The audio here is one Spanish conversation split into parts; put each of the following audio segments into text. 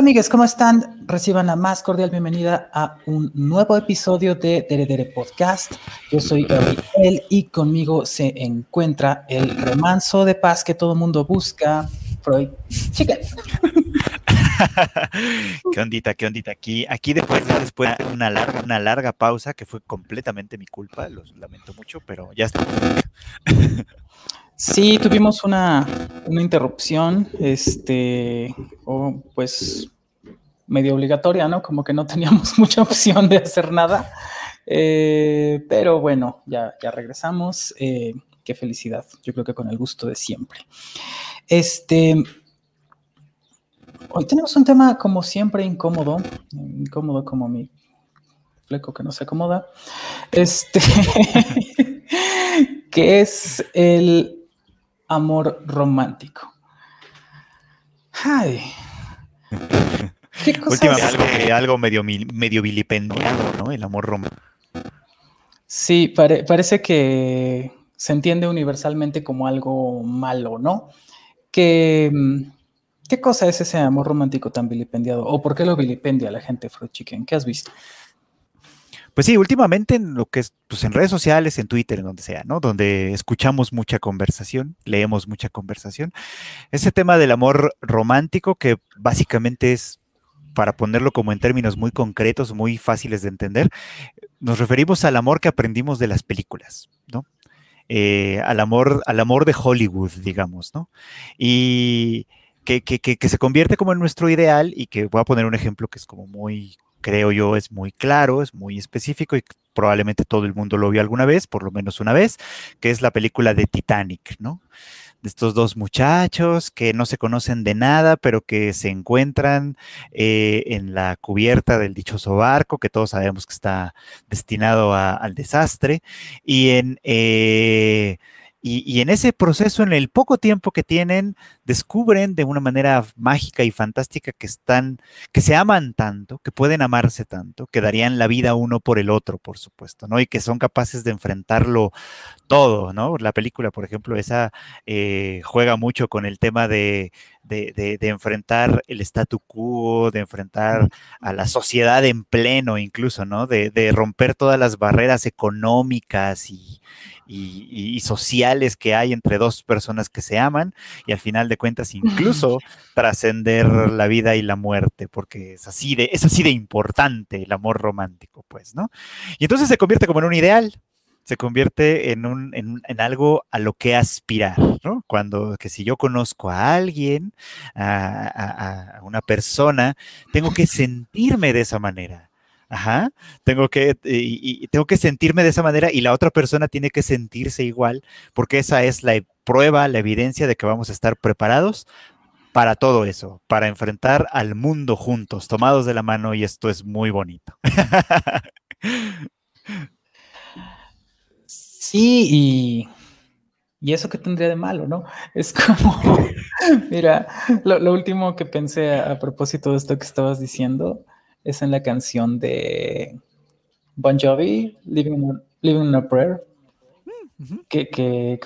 Hola amigues, ¿cómo están? Reciban la más cordial bienvenida a un nuevo episodio de Dere Dere Podcast. Yo soy Gabriel y conmigo se encuentra el remanso de paz que todo mundo busca, Freud Chicken. qué ondita, qué ondita. Aquí, aquí después, después de una larga, una larga pausa que fue completamente mi culpa, los lamento mucho, pero ya estamos. Sí, tuvimos una, interrupción, este, o pues medio obligatoria, ¿no? Como que no teníamos mucha opción de hacer nada. Eh, pero bueno, ya, ya regresamos. Eh, qué felicidad. Yo creo que con el gusto de siempre. Este. Hoy tenemos un tema, como siempre, incómodo. Incómodo como mi fleco que no se acomoda. Este. que es el amor romántico. Ay. Últimamente algo, medio, medio vilipendiado, ¿no? El amor romántico. Sí, parece que se entiende universalmente como algo malo, ¿no? Que, ¿Qué cosa es ese amor romántico tan vilipendiado? ¿O por qué lo vilipendia la gente, Fruit Chicken? ¿Qué has visto? Pues sí, últimamente en lo que es, pues en redes sociales, en Twitter, en donde sea, ¿no? Donde escuchamos mucha conversación, leemos mucha conversación. Ese tema del amor romántico que básicamente es, para ponerlo como en términos muy concretos, muy fáciles de entender, nos referimos al amor que aprendimos de las películas, ¿no? Eh, al amor, al amor de Hollywood, digamos, ¿no? Y que, que, que, se convierte como en nuestro ideal y que voy a poner un ejemplo que es como muy creo yo, es muy claro, es muy específico y probablemente todo el mundo lo vio alguna vez, por lo menos una vez, que es la película de Titanic, ¿no? De estos dos muchachos que no se conocen de nada, pero que se encuentran eh, en la cubierta del dichoso barco, que todos sabemos que está destinado al desastre, y en... Eh, y, en ese proceso, en el poco tiempo que tienen, descubren de una manera mágica y fantástica que están, que se aman tanto, que pueden amarse tanto, que darían la vida uno por el otro, por supuesto, ¿no? Y que son capaces de enfrentarlo todo, ¿no? La película, por ejemplo, esa eh, juega mucho con el tema de, de, enfrentar el statu quo, de enfrentar a la sociedad en pleno incluso, ¿no? De, de romper todas las barreras económicas y, y, sociales que hay entre dos personas que se aman y al final de cuentas incluso trascender la vida y la muerte, porque es así de, es así de importante el amor romántico, pues, ¿no? Y entonces se convierte como en un ideal, se convierte en, un, en, algo a lo que aspirar, ¿no? Cuando que si yo conozco a alguien, a, a una persona, tengo que sentirme de esa manera Ajá, tengo que, y, tengo que sentirme de esa manera y la otra persona tiene que sentirse igual, porque esa es la prueba, la evidencia de que vamos a estar preparados para todo eso, para enfrentar al mundo juntos, tomados de la mano y esto es muy bonito. Sí, y, y eso que tendría de malo, ¿no? Es como, mira, lo, último que pensé a propósito de esto que estabas diciendo es en la canción de Bon Jovi, Living, Living a Prayer, que,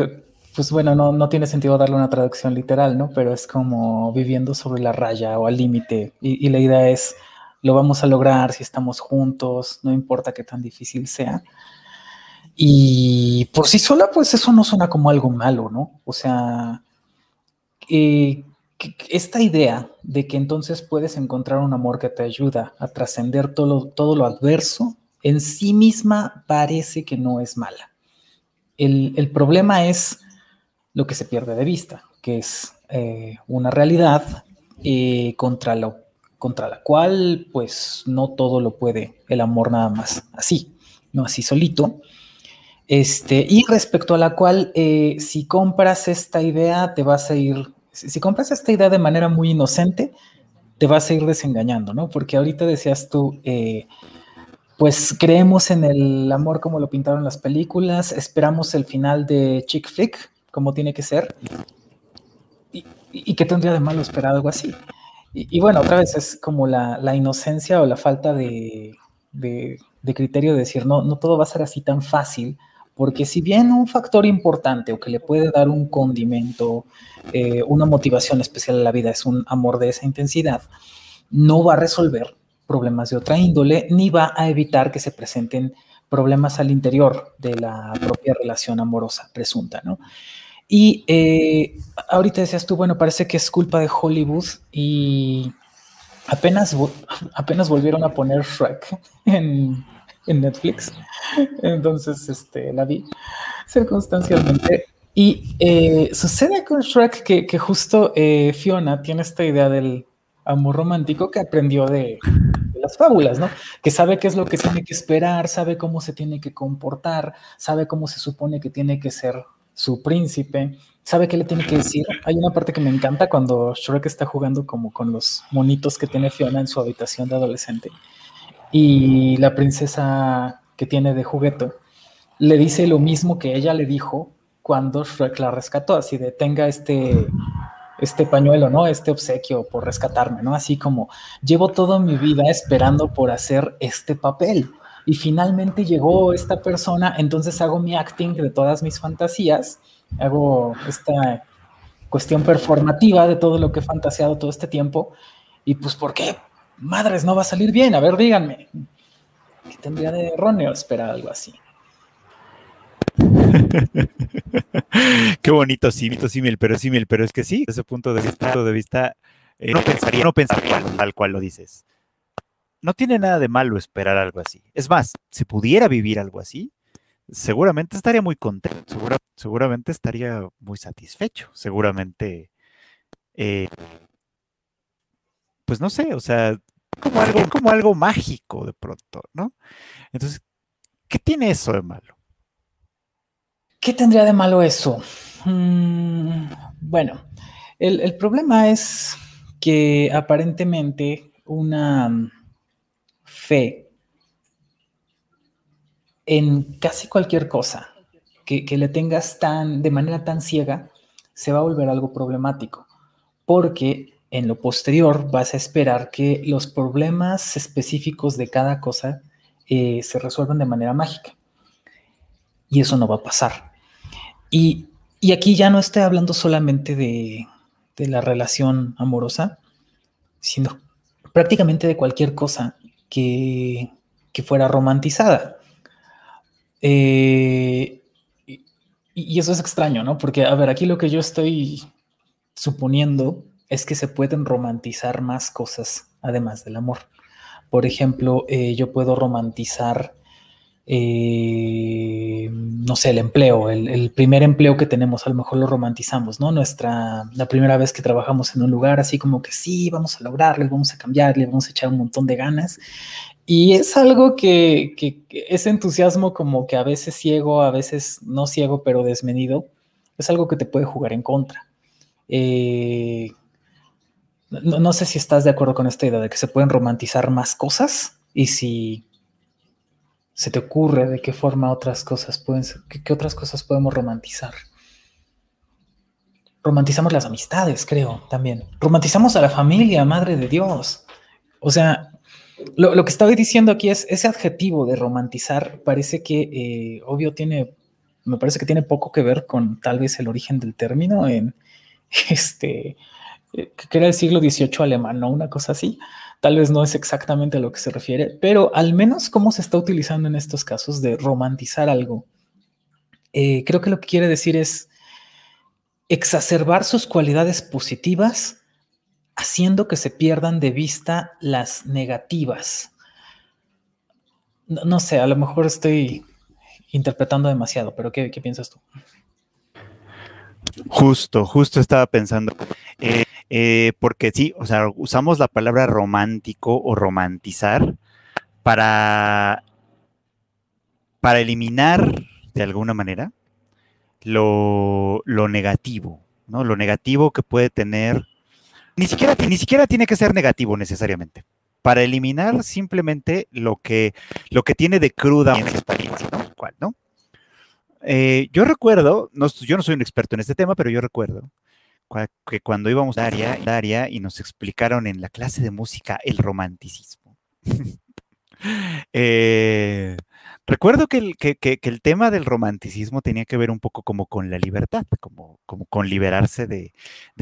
pues bueno, no, no, tiene sentido darle una traducción literal, ¿no? Pero es como viviendo sobre la raya o al límite. Y, la idea es, lo vamos a lograr si estamos juntos, no importa qué tan difícil sea. Y por sí sola, pues eso no suena como algo malo, ¿no? O sea, eh, esta idea de que entonces puedes encontrar un amor que te ayuda a trascender todo, todo lo adverso, en sí misma parece que no es mala. El, problema es lo que se pierde de vista, que es eh, una realidad eh, contra, contra la cual pues no todo lo puede el amor nada más así, no así solito. Este, y respecto a la cual, eh, si compras esta idea, te vas a ir si, compras esta idea de manera muy inocente, te vas a ir desengañando, ¿no? Porque ahorita decías tú, eh, pues creemos en el amor como lo pintaron las películas, esperamos el final de chick flick, como tiene que ser. ¿Y, qué tendría de malo esperar algo así? Y, bueno, otra vez es como la, inocencia o la falta de, de, de, criterio de decir, no, no todo va a ser así tan fácil, porque si bien un factor importante o que le puede dar un condimento, eh, una motivación especial a la vida es un amor de esa intensidad, no va a resolver problemas de otra índole, ni va a evitar que se presenten problemas al interior de la propia relación amorosa presunta, ¿no? Y eh, ahorita decías tú, bueno, parece que es culpa de Hollywood y apenas, apenas volvieron a poner Shrek en, Netflix. Entonces, este, la vi circunstancialmente. Y eh, sucede con Shrek que, justo eh, Fiona tiene esta idea del amor romántico que aprendió de, las fábulas, ¿no? Que sabe qué es lo que tiene que esperar, sabe cómo se tiene que comportar, sabe cómo se supone que tiene que ser su príncipe, sabe qué le tiene que decir. Hay una parte que me encanta cuando Shrek está jugando como con los monitos que tiene Fiona en su habitación de adolescente y la princesa que tiene de juguete le dice lo mismo que ella le dijo cuando Shrek la rescató, así de tenga este este pañuelo, ¿no? Este obsequio por rescatarme, ¿no? Así como llevo toda mi vida esperando por hacer este papel y finalmente llegó esta persona, entonces hago mi acting de todas mis fantasías, hago esta cuestión performativa de todo lo que he fantaseado todo este tiempo y pues ¿por qué? Madres, no va a salir bien, a ver, díganme. ¿Qué tendría de erróneo esperar algo así? Qué bonito símil, símil, pero símil, pero es que sí, desde ese punto de vista, de vista eh, no pensaría, no pensaría tal cual lo dices no tiene nada de malo esperar algo así. Es más, si pudiera vivir algo así, seguramente estaría muy contento, seguramente estaría muy satisfecho, seguramente, eh, pues no sé, o sea, como algo, como algo mágico de pronto, ¿no? Entonces, ¿qué tiene eso de malo? ¿Qué tendría de malo eso? Mm, bueno, el problema es que aparentemente una fe en casi cualquier cosa que, le tengas tan, de manera tan ciega, se va a volver algo problemático, porque en lo posterior vas a esperar que los problemas específicos de cada cosa eh, se resuelvan de manera mágica. Y eso no va a pasar. Y, aquí ya no estoy hablando solamente de, de la relación amorosa, sino prácticamente de cualquier cosa que, fuera romantizada. Eh, y, eso es extraño, ¿no? Porque, a ver, aquí lo que yo estoy suponiendo es que se pueden romantizar más cosas además del amor. Por ejemplo, eh, yo puedo romantizar eh, no sé, el empleo, el, primer empleo que tenemos, a lo mejor lo romantizamos, ¿no? Nuestra, la primera vez que trabajamos en un lugar, así como que sí, vamos a lograrle, vamos a cambiarle, vamos a echar un montón de ganas. Y es algo que, que, ese entusiasmo como que a veces ciego, a veces no ciego, pero desmedido, es algo que te puede jugar en contra. Eh, no, sé si estás de acuerdo con esta idea de que se pueden romantizar más cosas y si se te ocurre de qué forma otras cosas pueden ser, qué, otras cosas podemos romantizar. Romantizamos las amistades, creo, también. Romantizamos a la familia, madre de Dios. O sea, lo, que estaba diciendo aquí es ese adjetivo de romantizar parece que, eh, obvio, tiene, me parece que tiene poco que ver con tal vez el origen del término en este, que era el siglo XVIII alemán, ¿no? Una cosa así. Tal vez no es exactamente a lo que se refiere, pero al menos cómo se está utilizando en estos casos de romantizar algo. Eh, creo que lo que quiere decir es exacerbar sus cualidades positivas haciendo que se pierdan de vista las negativas. No, sé, a lo mejor estoy interpretando demasiado, pero ¿qué, piensas tú? Justo, justo estaba pensando. Eh, eh, porque sí, o sea, usamos la palabra romántico o romantizar para, para eliminar de alguna manera lo, negativo, ¿no? Lo negativo que puede tener, ni siquiera, ni siquiera tiene que ser negativo necesariamente, para eliminar simplemente lo que, lo que tiene de cruda en experiencia, ¿no? ¿Cuál, no? Eh, yo recuerdo, no, yo no soy un experto en este tema, pero yo recuerdo que cuando íbamos a Daria, y nos explicaron en la clase de música el romanticismo. Eh, Recuerdo que el, que, el, tema del romanticismo tenía que ver un poco como con la libertad, como, como con liberarse de,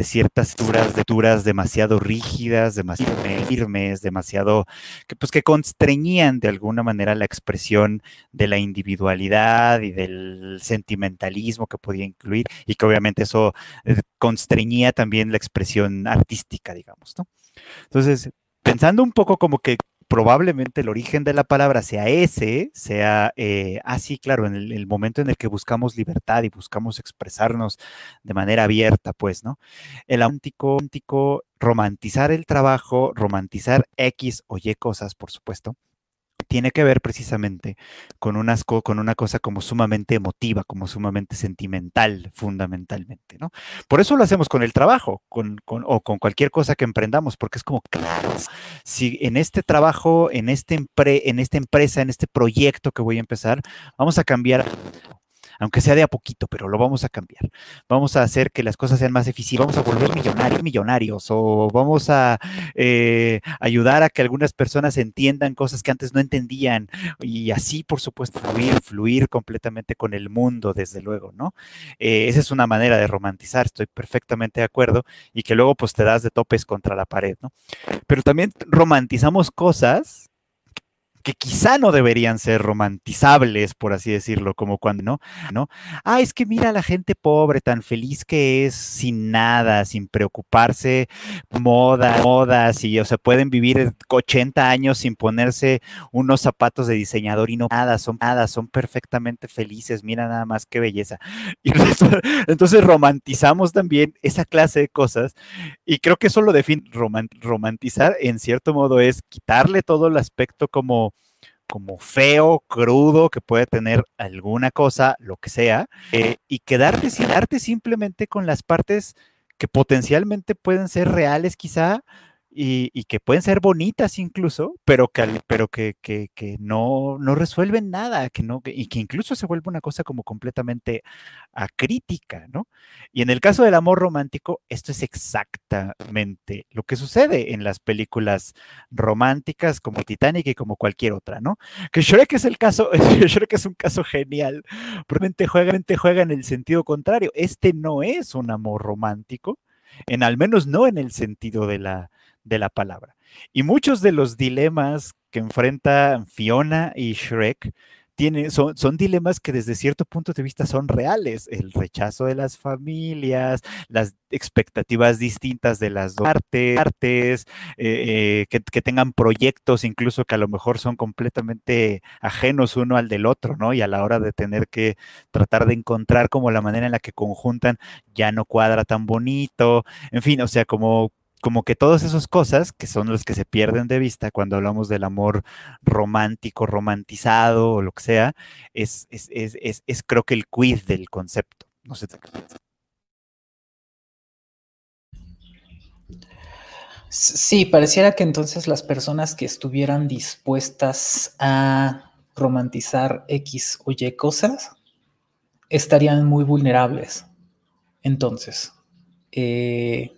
ciertas duras, de duras demasiado rígidas, demasiado firmes, demasiado, que pues que constreñían de alguna manera la expresión de la individualidad y del sentimentalismo que podía incluir y que obviamente eso eh, constreñía también la expresión artística, digamos, ¿no? Entonces, pensando un poco como que probablemente el origen de la palabra sea ese, sea eh, así, claro, en el, momento en el que buscamos libertad y buscamos expresarnos de manera abierta, pues, ¿no? El autíntico, romantizar el trabajo, romantizar X o Y cosas, por supuesto, tiene que ver precisamente con, unas con una cosa como sumamente emotiva, como sumamente sentimental, fundamentalmente, ¿no? Por eso lo hacemos con el trabajo, con, o con cualquier cosa que emprendamos, porque es como, si en este trabajo, en, este en esta empresa, en este proyecto que voy a empezar, vamos a cambiar aunque sea de a poquito, pero lo vamos a cambiar. Vamos a hacer que las cosas sean más eficientes, vamos a volver millonarios, millonarios o vamos a eh, ayudar a que algunas personas entiendan cosas que antes no entendían y así, por supuesto, fluir, fluir completamente con el mundo, desde luego, ¿no? Eh, esa es una manera de romantizar, estoy perfectamente de acuerdo y que luego pues te das de topes contra la pared, ¿no? Pero también romantizamos cosas que quizá no deberían ser romantizables, por así decirlo, como cuando, ¿no? ¿no? Ah, es que mira a la gente pobre, tan feliz que es, sin nada, sin preocuparse, moda, modas, y, o sea, pueden vivir 80 años sin ponerse unos zapatos de diseñador y no nada, son nada, son perfectamente felices, mira nada más qué belleza. Y entonces romantizamos también esa clase de cosas, y creo que eso lo define romantizar, en cierto modo, es quitarle todo el aspecto como como feo, crudo, que puede tener alguna cosa, lo que sea, eh, y quedarte, quedarte simplemente con las partes que potencialmente pueden ser reales quizá, y, que pueden ser bonitas incluso, pero que, no, resuelven nada, que no, y que incluso se vuelve una cosa como completamente acrítica, ¿no? Y en el caso del amor romántico, esto es exactamente lo que sucede en las películas románticas como Titanic y como cualquier otra, ¿no? Que Shrek es el caso, Shrek es un caso genial, probablemente juega, juega en el sentido contrario. Este no es un amor romántico, en al menos no en el sentido de la, de la palabra. Y muchos de los dilemas que enfrentan Fiona y Shrek tienen, son, son, dilemas que desde cierto punto de vista son reales. El rechazo de las familias, las expectativas distintas de las dos artes, eh, eh, que, tengan proyectos incluso que a lo mejor son completamente ajenos uno al del otro, ¿no? Y a la hora de tener que tratar de encontrar como la manera en la que conjuntan ya no cuadra tan bonito. En fin, o sea, como como que todas esas cosas que son las que se pierden de vista cuando hablamos del amor romántico, romantizado o lo que sea, es, es, es, es creo que el quiz del concepto. No sé Sí, pareciera que entonces las personas que estuvieran dispuestas a romantizar X o Y cosas estarían muy vulnerables. Entonces, eh,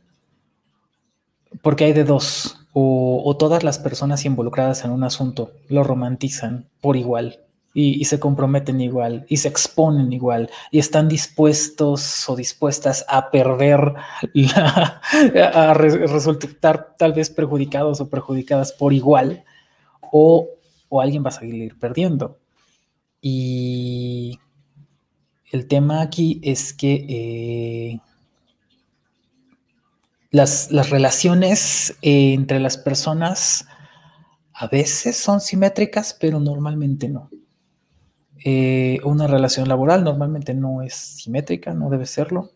porque hay de dos, o, todas las personas involucradas en un asunto lo romantizan por igual y, se comprometen igual y se exponen igual y están dispuestos o dispuestas a perder, a resultar tal vez perjudicados o perjudicadas por igual, o, alguien va a seguir perdiendo. Y el tema aquí es que... Eh, las, relaciones eh, entre las personas a veces son simétricas, pero normalmente no. Eh, una relación laboral normalmente no es simétrica, no debe serlo.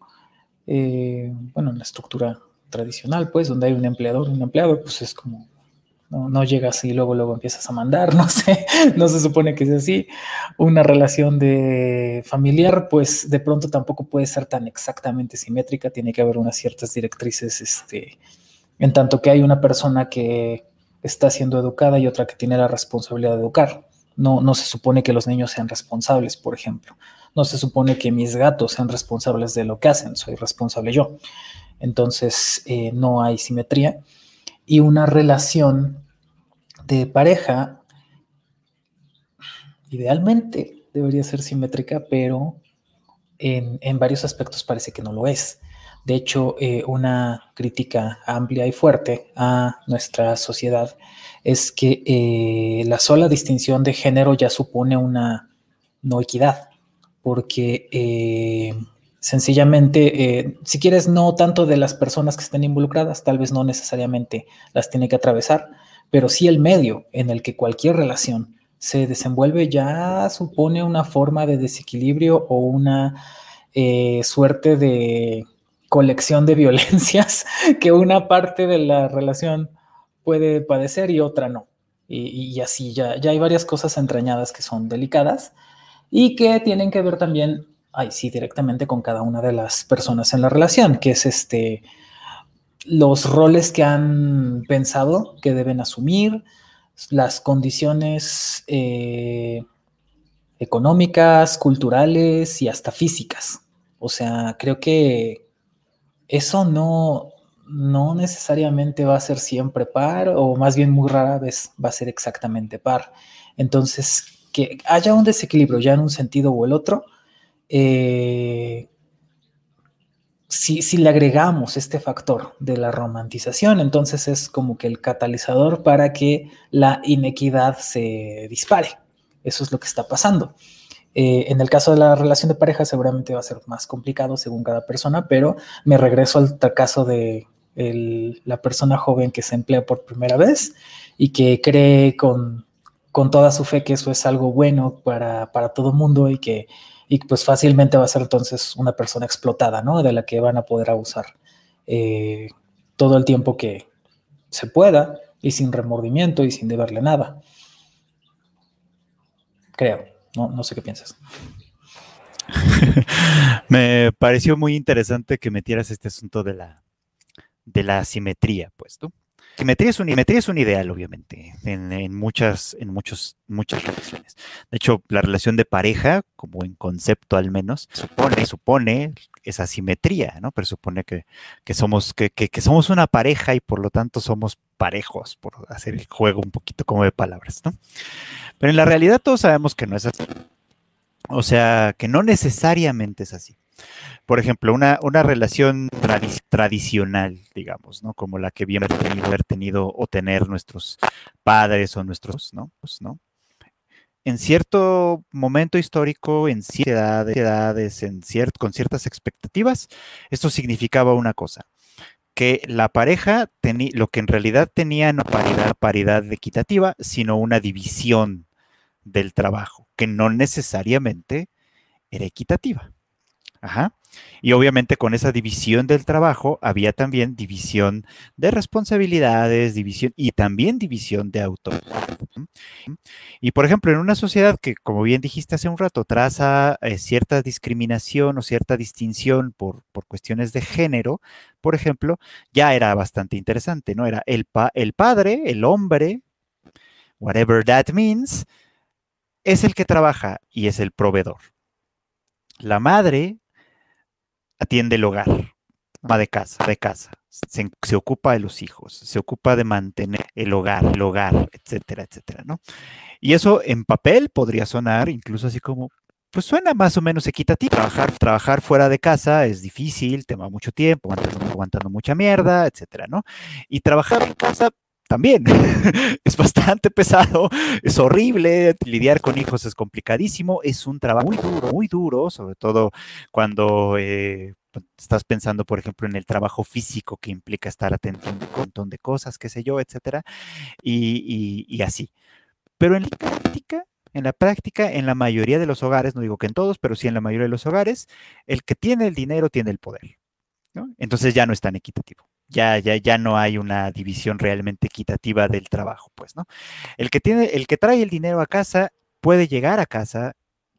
Eh, bueno, en la estructura tradicional, pues, donde hay un empleador y un empleado, pues es como no, llegas y luego, luego empiezas a mandar, no sé, no se supone que es así. Una relación de familiar, pues de pronto tampoco puede ser tan exactamente simétrica, tiene que haber unas ciertas directrices, este, en tanto que hay una persona que está siendo educada y otra que tiene la responsabilidad de educar. No, no se supone que los niños sean responsables, por ejemplo. No se supone que mis gatos sean responsables de lo que hacen, soy responsable yo. Entonces, eh, no hay simetría y una relación de pareja idealmente debería ser simétrica, pero en, varios aspectos parece que no lo es. De hecho, eh, una crítica amplia y fuerte a nuestra sociedad es que eh, la sola distinción de género ya supone una no equidad, porque eh, sencillamente, si quieres, no tanto de las personas que estén involucradas, tal vez no necesariamente las tiene que atravesar, pero sí el medio en el que cualquier relación se desenvuelve ya supone una forma de desequilibrio o una eh, suerte de colección de violencias que una parte de la relación puede padecer y otra no. Y, así ya, ya hay varias cosas entrañadas que son delicadas y que tienen que ver también, ay, sí, directamente con cada una de las personas en la relación, que es este, los roles que han pensado que deben asumir, las condiciones eh, económicas, culturales y hasta físicas. O sea, creo que eso no, no necesariamente va a ser siempre par, o más bien muy rara vez va a ser exactamente par. Entonces, que haya un desequilibrio ya en un sentido o el otro, eh, si, le agregamos este factor de la romantización, entonces es como que el catalizador para que la inequidad se dispare. Eso es lo que está pasando. Eh, en el caso de la relación de pareja seguramente va a ser más complicado según cada persona, pero me regreso al caso de la persona joven que se emplea por primera vez y que cree con, toda su fe que eso es algo bueno para, para todo mundo y que y pues fácilmente va a ser entonces una persona explotada, ¿no? De la que van a poder abusar eh, todo el tiempo que se pueda y sin remordimiento y sin deberle nada. Creo, no, no sé qué piensas. Me pareció muy interesante que metieras este asunto de la, de la asimetría, pues, ¿tú? Simetría es un, es un ideal, obviamente, en, muchas, en muchos, muchas relaciones. De hecho, la relación de pareja, como en concepto al menos, supone, supone esa simetría, ¿no? Pero supone que, somos, que, somos una pareja y por lo tanto somos parejos, por hacer el juego un poquito como de palabras, ¿no? Pero en la realidad todos sabemos que no es así. O sea, que no necesariamente es así por ejemplo, una, una relación tradicional, digamos, ¿no? Como la que bien haber tenido o tener nuestros padres o nuestros, ¿no? Pues, ¿no? En cierto momento histórico, en ciertas edades, con ciertas expectativas, esto significaba una cosa, que la pareja tenía, lo que en realidad tenía no paridad, paridad equitativa, sino una división del trabajo, que no necesariamente era equitativa. Ajá. Y obviamente con esa división del trabajo había también división de responsabilidades, división y también división de autoridad. Y por ejemplo, en una sociedad que, como bien dijiste hace un rato, traza eh, cierta discriminación o cierta distinción por, por, cuestiones de género, por ejemplo, ya era bastante interesante, ¿no? Era el, el padre, el hombre, whatever that means, es el que trabaja y es el proveedor. La madre atiende el hogar, va de casa, de casa, se, ocupa de los hijos, se ocupa de mantener el hogar, el hogar, etcétera, etcétera, ¿no? Y eso en papel podría sonar incluso así como, pues suena más o menos equitativo. Trabajar, trabajar fuera de casa es difícil, toma mucho tiempo, aguantando, aguantando mucha mierda, etcétera, ¿no? Y trabajar en casa también es bastante pesado, es horrible, lidiar con hijos es complicadísimo, es un trabajo muy duro, muy duro, sobre todo cuando eh, pues, estás pensando, por ejemplo, en el trabajo físico que implica estar atento a un montón de cosas, qué sé yo, etcétera, y, así. Pero en la práctica, en la práctica, en la mayoría de los hogares, no digo que en todos, pero sí en la mayoría de los hogares, el que tiene el dinero tiene el poder. ¿no? Entonces ya no es tan equitativo ya, ya, ya no hay una división realmente equitativa del trabajo, pues, ¿no? El que tiene, el que trae el dinero a casa puede llegar a casa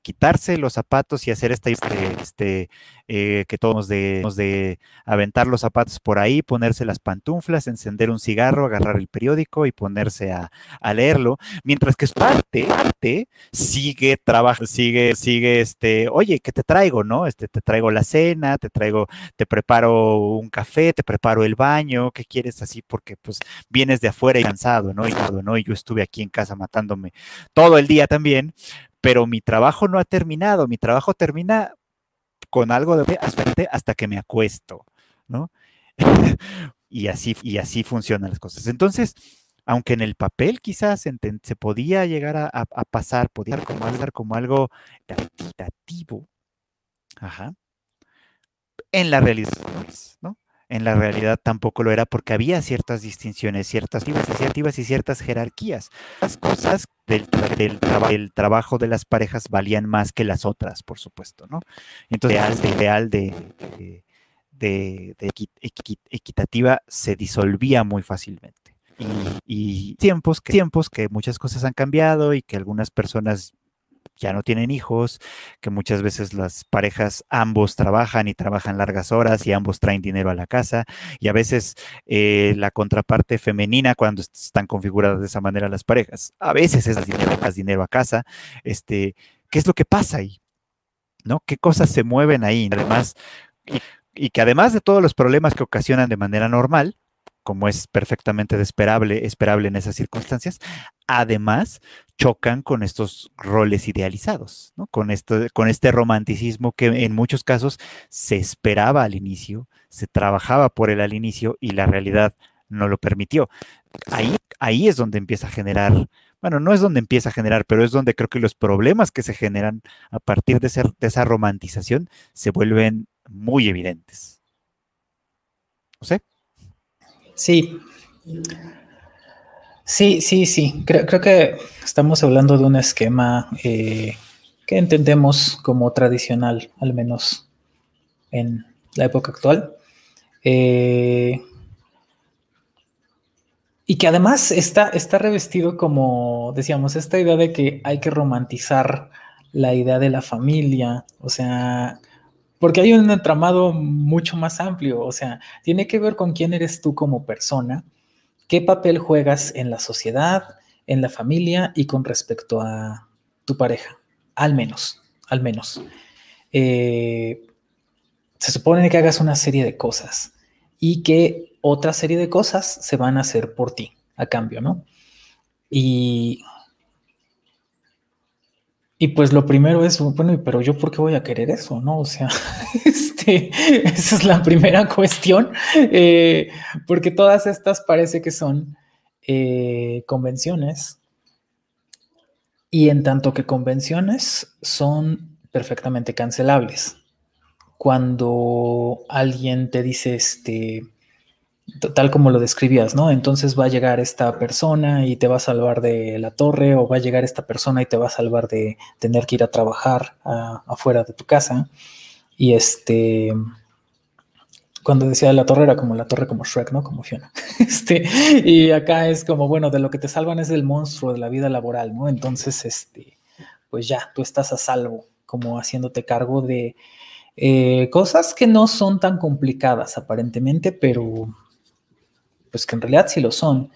quitarse los zapatos y hacer esta, este, este que todos de, de aventar los zapatos por ahí, ponerse las pantuflas, encender un cigarro, agarrar el periódico y ponerse a, leerlo, mientras que su parte, parte sigue trabajando, sigue, sigue, este, oye, ¿qué te traigo, no? Este, te traigo la cena, te traigo, te preparo un café, te preparo el baño, ¿qué quieres así? Porque pues vienes de afuera y cansado, ¿no? Y, ¿no? y yo estuve aquí en casa matándome todo el día también, pero mi trabajo no ha terminado, mi trabajo termina con algo de hasta, hasta que me acuesto, ¿no? y, así, y así funcionan las cosas. Entonces, aunque en el papel quizás se, podía llegar a, pasar, podía como, como algo equitativo, ajá, en la realidad, ¿no? En la realidad tampoco lo era porque había ciertas distinciones, ciertas iniciativas y ciertas jerarquías. Las cosas del, del, trabajo de las parejas valían más que las otras, por supuesto, ¿no? Entonces, el ideal de, de, equitativa se disolvía muy fácilmente. Y, tiempos, que, tiempos que muchas cosas han cambiado y que algunas personas ya no tienen hijos, que muchas veces las parejas ambos trabajan y trabajan largas horas y ambos traen dinero a la casa y a veces eh, la contraparte femenina cuando están configuradas de esa manera las parejas, a veces es dinero, dinero a casa, este, ¿qué es lo que pasa ahí? ¿No? ¿Qué cosas se mueven ahí? Además, y que además de todos los problemas que ocasionan de manera normal, como es perfectamente esperable, esperable en esas circunstancias, además chocan con estos roles idealizados, ¿no? con, esto, con este romanticismo que en muchos casos se esperaba al inicio, se trabajaba por él al inicio y la realidad no lo permitió. Ahí, ahí es donde empieza a generar, bueno, no es donde empieza a generar, pero es donde creo que los problemas que se generan a partir de, de esa romantización se vuelven muy evidentes. ¿No? Sí. Sí, sí, sí. Creo, que estamos hablando de un esquema eh, que entendemos como tradicional, al menos en la época actual. Eh, y que además está, está revestido como, decíamos, esta idea de que hay que romantizar la idea de la familia, o sea, porque hay un entramado mucho más amplio, o sea, tiene que ver con quién eres tú como persona, qué papel juegas en la sociedad, en la familia y con respecto a tu pareja, al menos, al menos. Eh, se supone que hagas una serie de cosas y que otra serie de cosas se van a hacer por ti a cambio, ¿no? Y y pues lo primero es, bueno, pero yo por qué voy a querer eso, ¿no? O sea, este, esa es la primera cuestión, eh, porque todas estas parece que son eh, convenciones y en tanto que convenciones son perfectamente cancelables. Cuando alguien te dice, este, tal como lo describías, ¿no? Entonces va a llegar esta persona y te va a salvar de la torre o va a llegar esta persona y te va a salvar de tener que ir a trabajar afuera de tu casa. Y este, cuando decía la torre era como la torre como Shrek, ¿no? Como Fiona. Este, y acá es como, bueno, de lo que te salvan es del monstruo de la vida laboral, ¿no? Entonces, este, pues ya, tú estás a salvo, como haciéndote cargo de eh, cosas que no son tan complicadas aparentemente, pero pues que en realidad sí lo son.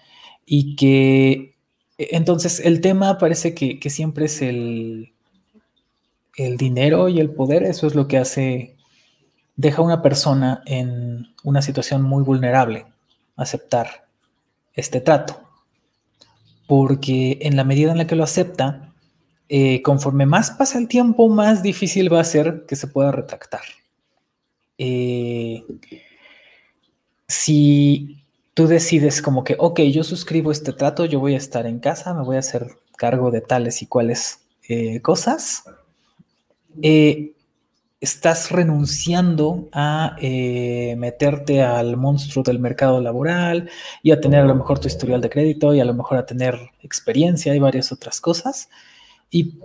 Y que e, entonces el tema parece que, siempre es el, el dinero y el poder, eso es lo que hace, deja a una persona en una situación muy vulnerable, aceptar este trato. Porque en la medida en la que lo acepta, eh, conforme más pasa el tiempo, más difícil va a ser que se pueda retractar. Eh, si tú decides como que, ok, yo suscribo este trato, yo voy a estar en casa, me voy a hacer cargo de tales y cuales eh, cosas, eh, estás renunciando a eh, meterte al monstruo del mercado laboral y a tener a lo mejor tu historial de crédito y a lo mejor a tener experiencia y varias otras cosas. Y,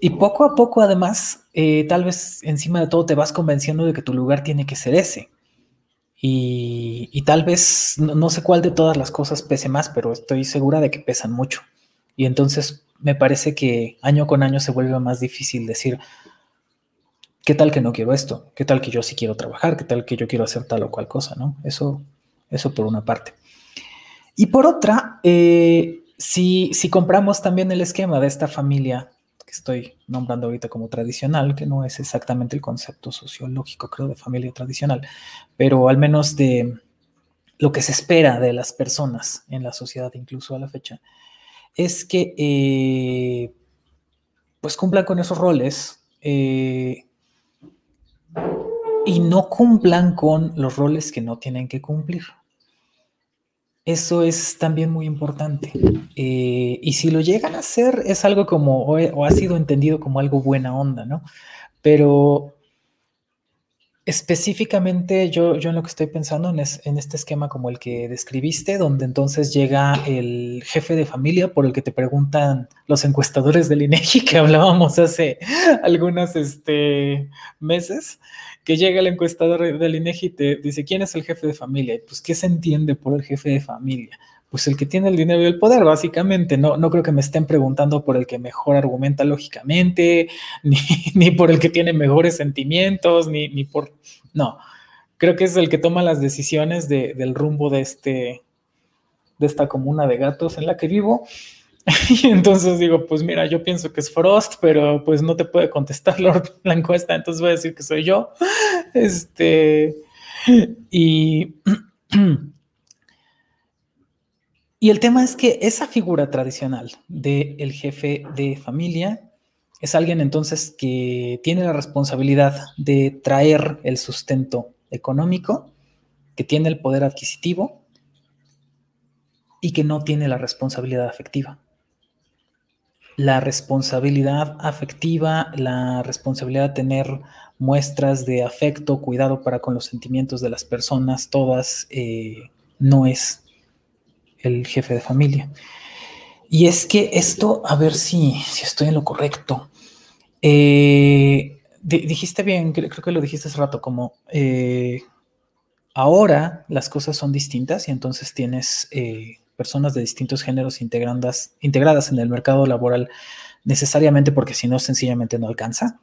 y poco a poco, además, tal vez encima de todo te vas convenciendo de que tu lugar tiene que ser ese. Y, tal vez, no, sé cuál de todas las cosas pese más, pero estoy segura de que pesan mucho. Y entonces me parece que año con año se vuelve más difícil decir, ¿qué tal que no quiero esto? ¿Qué tal que yo sí quiero trabajar? ¿Qué tal que yo quiero hacer tal o cual cosa? ¿no? Eso, eso por una parte. Y por otra, eh, si, si compramos también el esquema de esta familia estoy nombrando ahorita como tradicional, que no es exactamente el concepto sociológico, creo, de familia tradicional, pero al menos de lo que se espera de las personas en la sociedad, incluso a la fecha, es que eh, pues cumplan con esos roles eh, y no cumplan con los roles que no tienen que cumplir. Eso es también muy importante. Eh, y si lo llegan a hacer, es algo como, o, ha sido entendido como algo buena onda, ¿no? Pero Específicamente yo, yo en lo que estoy pensando en, en, este esquema como el que describiste, donde entonces llega el jefe de familia por el que te preguntan los encuestadores del INEGI que hablábamos hace algunos este, meses, que llega el encuestador del INEGI y te dice, ¿quién es el jefe de familia? Y pues, ¿qué se entiende por el jefe de familia? pues el que tiene el dinero y el poder, básicamente. No, no creo que me estén preguntando por el que mejor argumenta lógicamente, ni, por el que tiene mejores sentimientos, ni, ni, por... No, creo que es el que toma las decisiones del rumbo de, este, de esta comuna de gatos en la que vivo. Y entonces digo, pues mira, yo pienso que es Frost, pero pues no te puede contestar la encuesta, entonces voy a decir que soy yo. Este, y... Y el tema es que esa figura tradicional del jefe de familia es alguien entonces que tiene la responsabilidad de traer el sustento económico, que tiene el poder adquisitivo y que no tiene la responsabilidad afectiva. La responsabilidad afectiva, la responsabilidad de tener muestras de afecto, cuidado para con los sentimientos de las personas, todas, eh, no es el jefe de familia. Y es que esto, a ver si, si estoy en lo correcto. Eh, dijiste bien, creo, que lo dijiste hace rato, como eh, ahora las cosas son distintas y entonces tienes personas de distintos géneros integradas, integradas en el mercado laboral necesariamente porque si no, sencillamente no alcanza.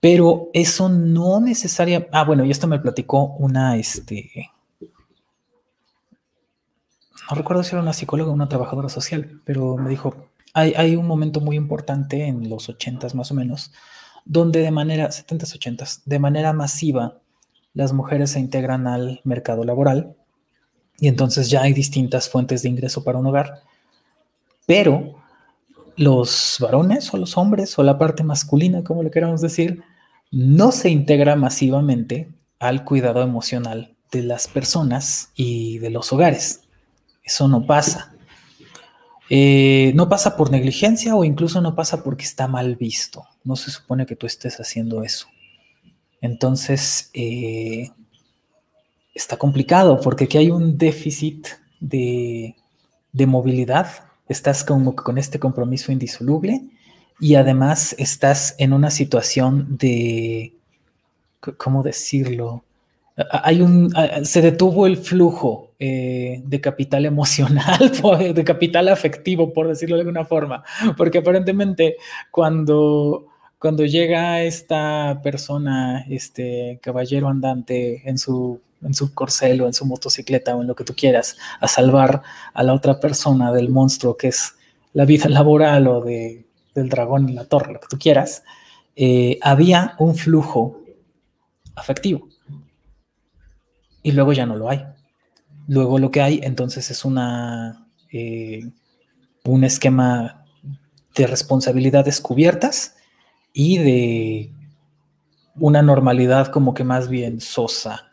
Pero eso no necesariamente... Ah, bueno, y esto me platicó una, este, no recuerdo si era una psicóloga o una trabajadora social, pero me dijo, hay, un momento muy importante en los 80 más o menos, donde de manera, 70s, 80s, de manera masiva, las mujeres se integran al mercado laboral y entonces ya hay distintas fuentes de ingreso para un hogar, pero los varones o los hombres o la parte masculina, como le queramos decir, no se integra masivamente al cuidado emocional de las personas y de los hogares. Eso no pasa. Eh, no pasa por negligencia o incluso no pasa porque está mal visto. No se supone que tú estés haciendo eso. Entonces, eh, está complicado porque aquí hay un déficit de, de movilidad. Estás como con este compromiso indisoluble y además estás en una situación de, ¿cómo decirlo? Hay un, se detuvo el flujo eh, de capital emocional, de capital afectivo, por decirlo de alguna forma, porque aparentemente cuando, cuando llega esta persona, este caballero andante en su, en su corcel o en su motocicleta o en lo que tú quieras, a salvar a la otra persona del monstruo que es la vida laboral o de, del dragón en la torre, lo que tú quieras, eh, había un flujo afectivo. Y luego ya no lo hay. Luego lo que hay entonces es una, eh, un esquema de responsabilidades cubiertas y de una normalidad como que más bien sosa.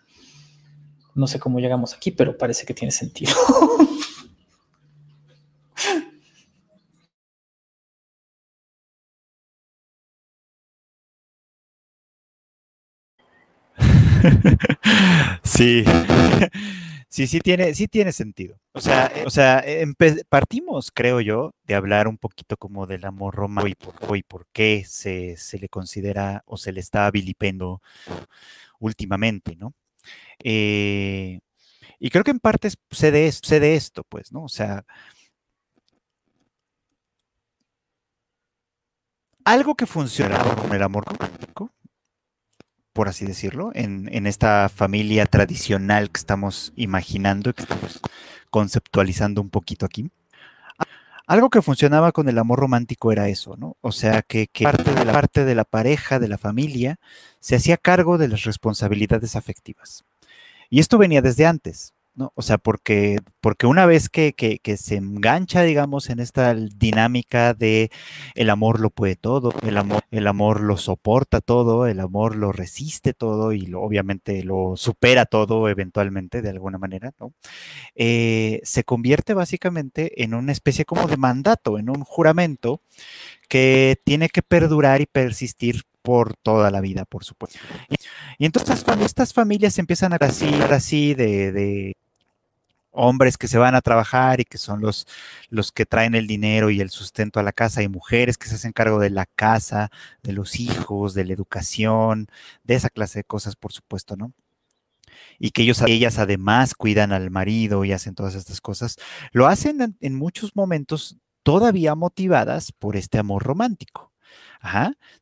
No sé cómo llegamos aquí, pero parece que tiene sentido. sí. Sí, sí tiene, sí tiene sentido. O sea, o sea partimos, creo yo, de hablar un poquito como del amor romántico y por, qué se, le considera o se le está vilipendo últimamente, ¿no? Eh, y creo que en parte sé de, esto, pues, ¿no? O sea, algo que funciona con el amor romántico por así decirlo, en, esta familia tradicional que estamos imaginando, que estamos conceptualizando un poquito aquí. Algo que funcionaba con el amor romántico era eso, ¿no? O sea, que, parte, de la, parte de la pareja, de la familia, se hacía cargo de las responsabilidades afectivas. Y esto venía desde antes. ¿No? O sea, porque, porque una vez que, se engancha, digamos, en esta dinámica de el amor lo puede todo, el amor, el amor lo soporta todo, el amor lo resiste todo y lo, obviamente lo supera todo eventualmente de alguna manera, ¿no? Eh, se convierte básicamente en una especie como de mandato, en un juramento que tiene que perdurar y persistir por toda la vida, por supuesto. Y, entonces cuando estas familias empiezan a así, así de hombres que se van a trabajar y que son los, los que traen el dinero y el sustento a la casa, y mujeres que se hacen cargo de la casa, de los hijos, de la educación, de esa clase de cosas, por supuesto, ¿no? Y que ellos, ellas además cuidan al marido y hacen todas estas cosas, lo hacen en muchos momentos todavía motivadas por este amor romántico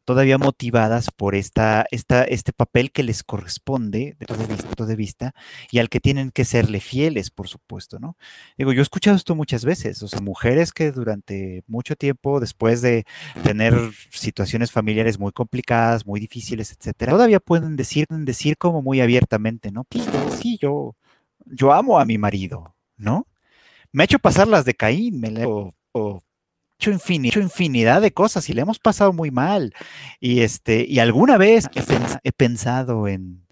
todavía motivadas por esta, esta, este papel que les corresponde de todo punto de vista y al que tienen que serle fieles, por supuesto, ¿no? Digo, yo he escuchado esto muchas veces, o sea, mujeres que durante mucho tiempo, después de tener situaciones familiares muy complicadas, muy difíciles, etcétera, todavía pueden decir, decir como muy abiertamente, ¿no? Sí, sí, yo, yo amo a mi marido, ¿no? Me ha hecho pasar las de Caín, me le, o hecho, infinidad de cosas y le hemos pasado muy mal. Y, este, y alguna vez he, pensado en,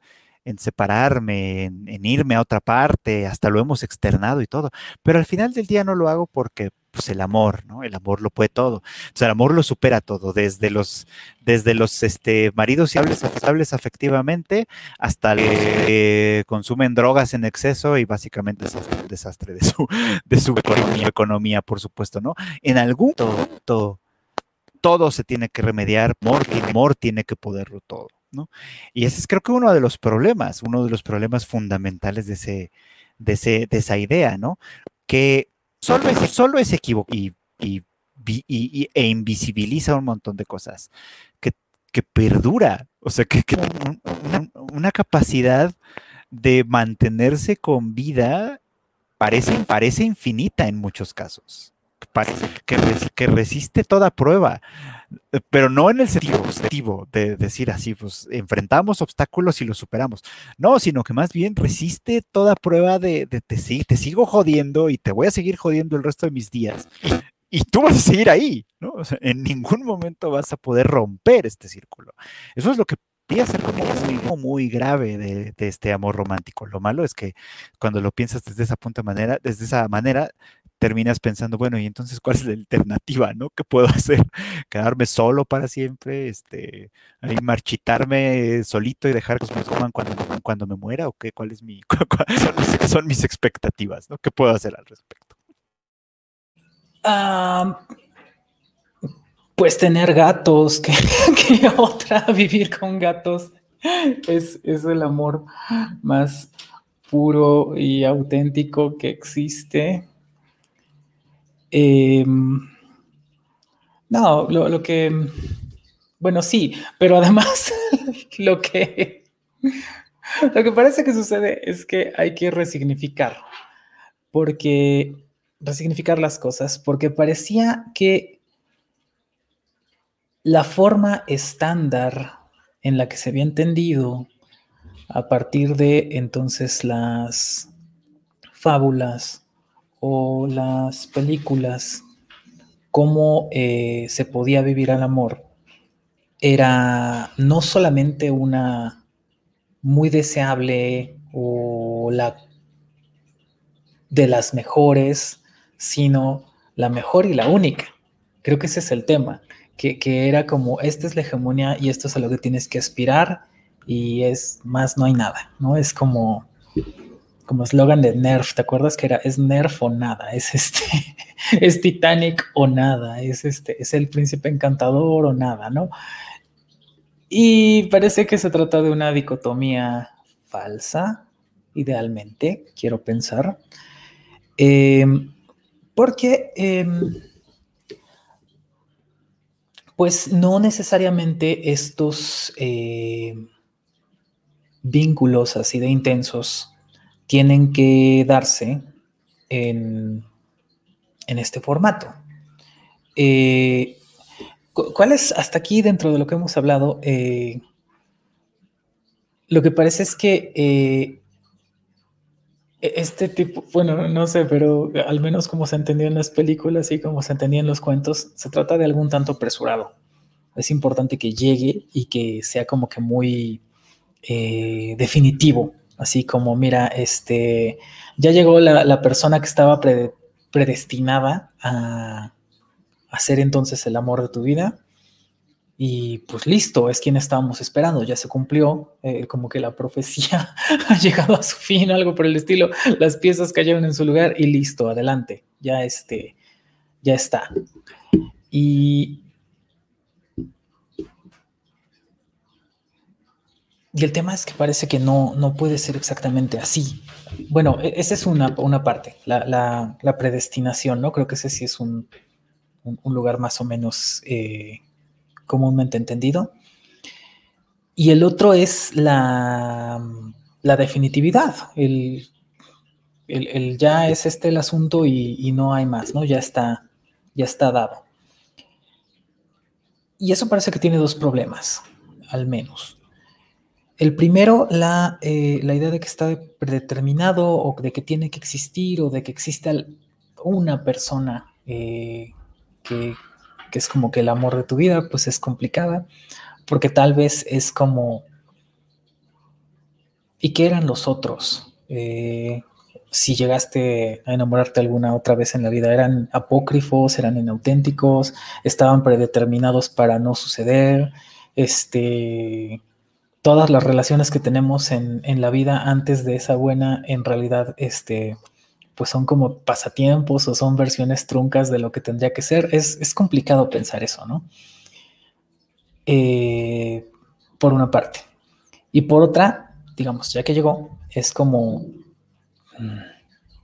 separarme, en, irme a otra parte, hasta lo hemos externado y todo. Pero al final del día no lo hago porque pues el amor, ¿no? El amor lo puede todo. Sea, el amor lo supera todo, desde los, desde los este, maridos y hables afectivamente hasta los que consumen drogas en exceso y básicamente es el desastre de su, de su economía, por supuesto, ¿no? En algún todo, todo, se tiene que remediar, amor, amor tiene que poderlo todo, ¿no? Y ese es creo que uno de los problemas, uno de los problemas fundamentales de ese, de ese, de esa idea, ¿no? Que solo es, solo es equivocado y, e invisibiliza un montón de cosas, que, perdura, o sea, que, una, capacidad de mantenerse con vida parece, parece infinita en muchos casos, que, que resiste toda prueba pero no en el sentido de decir así, pues enfrentamos obstáculos y los superamos. No, sino que más bien resiste toda prueba de, de te, te sigo jodiendo y te voy a seguir jodiendo el resto de mis días. Y, tú vas a seguir ahí, ¿no? O sea, en ningún momento vas a poder romper este círculo. Eso es lo que piensa como muy, muy grave de, de, este amor romántico. Lo malo es que cuando lo piensas desde esa punta manera, desde esa manera, terminas pensando, bueno, y entonces, ¿cuál es la alternativa, no? ¿Qué puedo hacer? ¿Quedarme solo para siempre? Este, ahí marchitarme solito y dejar que me coman cuando, cuando me muera? ¿O qué? ¿Cuál es mi, cuáles son, mis expectativas, no? ¿Qué puedo hacer al respecto? pues tener gatos, que, que, otra, vivir con gatos es, es el amor más puro y auténtico que existe. Em, no, lo, que, bueno, sí, pero además lo que, lo que parece que sucede es que hay que resignificar, porque, resignificar las cosas, porque parecía que la forma estándar en la que se había entendido a partir de entonces las fábulas, o las películas, cómo eh, se podía vivir al amor, era no solamente una muy deseable o la de las mejores, sino la mejor y la única. Creo que ese es el tema, que, que, era como, esta es la hegemonía y esto es a lo que tienes que aspirar y es más, no hay nada, ¿no? Es como, como eslogan de Nerf, ¿te acuerdas que era es Nerf o nada? Es este, es Titanic o nada, es este, es el príncipe encantador o nada, ¿no? Y parece que se trata de una dicotomía falsa, idealmente, quiero pensar. Em, porque, em, pues no necesariamente estos eh, vínculos así de intensos tienen que darse en, este formato. Eh, ¿Cuál es, hasta aquí dentro de lo que hemos hablado, eh, lo que parece es que eh, E, este tipo, bueno, no sé, pero al menos como se entendió en las películas y como se entendía en los cuentos, se trata de algún tanto apresurado. Es importante que llegue y que sea como que muy eh, definitivo, así como, mira, este, ya llegó la, persona que estaba predestinada a, ser entonces el amor de tu vida y pues listo, es quien estábamos esperando, ya se cumplió, eh, como que la profecía ha llegado a su fin, algo por el estilo, las piezas cayeron en su lugar y listo, adelante, ya este, ya está. Y, y el tema es que parece que no, no puede ser exactamente así. Bueno, e, esa es una, parte, la, predestinación, ¿no? Creo que ese sí es un, lugar más o menos... Eh, comúnmente entendido. Y el otro es la, la definitividad, el, el, ya es este el asunto y, no hay más, ¿no? Ya está, ya está dado. Y eso parece que tiene dos problemas, al menos. El primero, la, eh, la, idea de que está predeterminado o de que tiene que existir o de que existe una persona eh, que, que es como que el amor de tu vida, pues es complicada, porque tal vez es como, ¿y qué eran los otros? Eh, si llegaste a enamorarte alguna otra vez en la vida, eran apócrifos, eran inauténticos, estaban predeterminados para no suceder, este, todas las relaciones que tenemos en, en la vida antes de esa buena, en realidad, este, pues son como pasatiempos o son versiones truncas de lo que tendría que ser. Es, complicado pensar eso, ¿no? Eh, por una parte. Y por otra, digamos, ya que llegó, es como... Mm,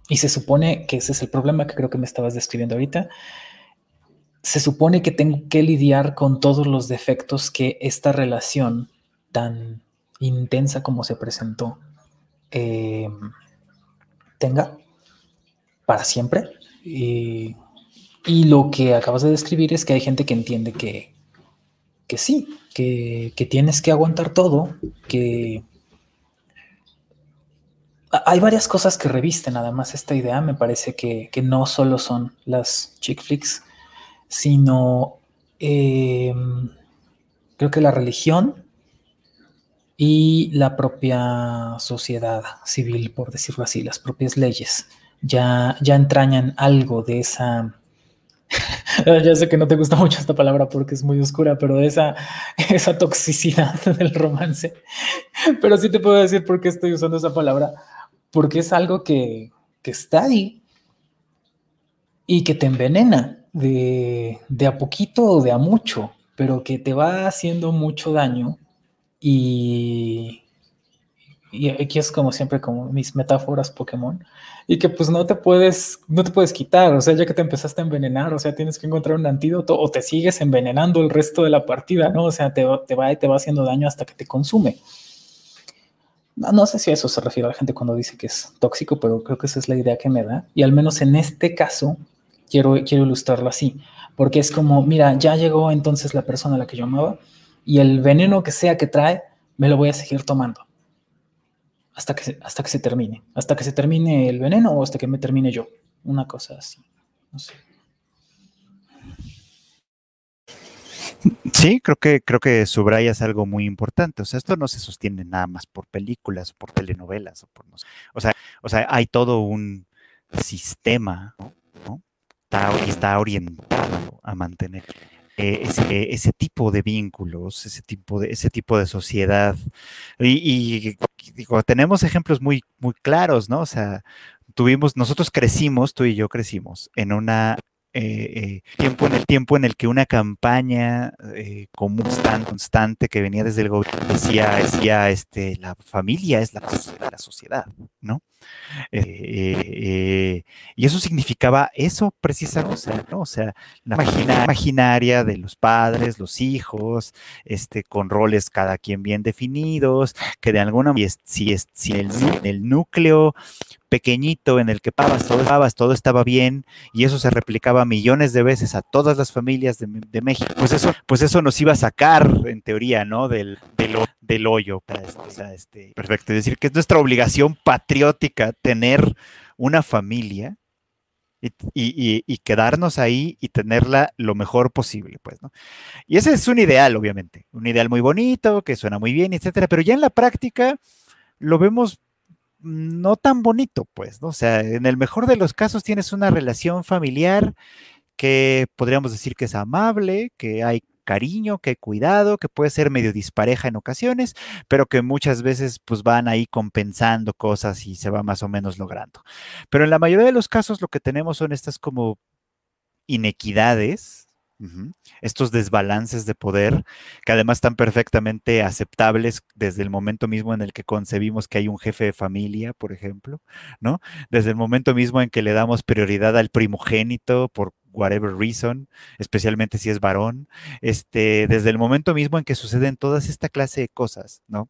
y se supone que ese es el problema que creo que me estabas describiendo ahorita. Se supone que tengo que lidiar con todos los defectos que esta relación tan intensa como se presentó eh, tenga para siempre. Y, lo que acabas de describir es que hay gente que entiende que, que sí, que, tienes que aguantar todo, que hay varias cosas que revisten además esta idea. Me parece que, no solo son las chick flicks, sino em, creo que la religión y la propia sociedad civil, por decirlo así, las propias leyes ya, ya entrañan algo de esa, ya sé que no te gusta mucho esta palabra porque es muy oscura, pero de esa, esa toxicidad del romance. Pero sí te puedo decir por qué estoy usando esa palabra, porque es algo que, que está ahí y que te envenena de, de a poquito o de a mucho, pero que te va haciendo mucho daño y, y aquí es como siempre como mis metáforas Pokémon, y que pues no te puedes, no te puedes quitar, o sea, ya que te empezaste a envenenar, o sea, tienes que encontrar un antídoto o te sigues envenenando el resto de la partida, ¿no? O sea, te, te va te va haciendo daño hasta que te consume. No, no, sé si a eso se refiere a la gente cuando dice que es tóxico, pero creo que esa es la idea que me da. Y al menos en este caso, quiero, quiero ilustrarlo así, porque es como, mira, ya llegó entonces la persona a la que yo amaba y el veneno que sea que trae, me lo voy a seguir tomando hasta que, hasta que se termine, hasta que se termine el veneno o hasta que me termine yo. Una cosa así. No sé. Sí, creo que, creo que subrayas algo muy importante. O sea, esto no se sostiene nada más por películas, o por telenovelas, o por no sé. O sea, o sea, hay todo un sistema, ¿no? Está, está orientado a mantener eh, ese, ese, tipo de vínculos, ese tipo de, ese tipo de sociedad. Y, digo, tenemos ejemplos muy, muy claros, ¿no? O sea, tuvimos, nosotros crecimos, tú y yo crecimos en una eh, eh, tiempo en el tiempo en el que una campaña eh, constante que venía desde el gobierno decía, decía este, la familia es la, la sociedad, ¿no? y eso significaba eso precisamente, ¿no? O sea, la imaginaria de los padres, los hijos, este, con roles cada quien bien definidos, que de alguna manera, si, es, si el, el núcleo pequeñito en el que pagabas todo, todo estaba bien y eso se replicaba millones de veces a todas las familias de, México, pues eso, pues eso nos iba a sacar, en teoría, ¿no? Del, del, hoyo. Este, este, perfecto. Es decir, que es nuestra obligación patriótica tener una familia y, quedarnos ahí y tenerla lo mejor posible, pues, ¿no? Y ese es un ideal, obviamente, un ideal muy bonito, que suena muy bien, etcétera, pero ya en la práctica lo vemos no tan bonito, pues, ¿no? O sea, en el mejor de los casos tienes una relación familiar que podríamos decir que es amable, que hay cariño, que cuidado, que puede ser medio dispareja en ocasiones, pero que muchas veces pues van ahí compensando cosas y se va más o menos logrando. Pero en la mayoría de los casos lo que tenemos son estas como inequidades, estos desbalances de poder, que además están perfectamente aceptables desde el momento mismo en el que concebimos que hay un jefe de familia, por ejemplo, ¿no? Desde el momento mismo en que le damos prioridad al primogénito por whatever reason, especialmente si es varón, este, desde el momento mismo en que suceden todas esta clase de cosas, ¿no?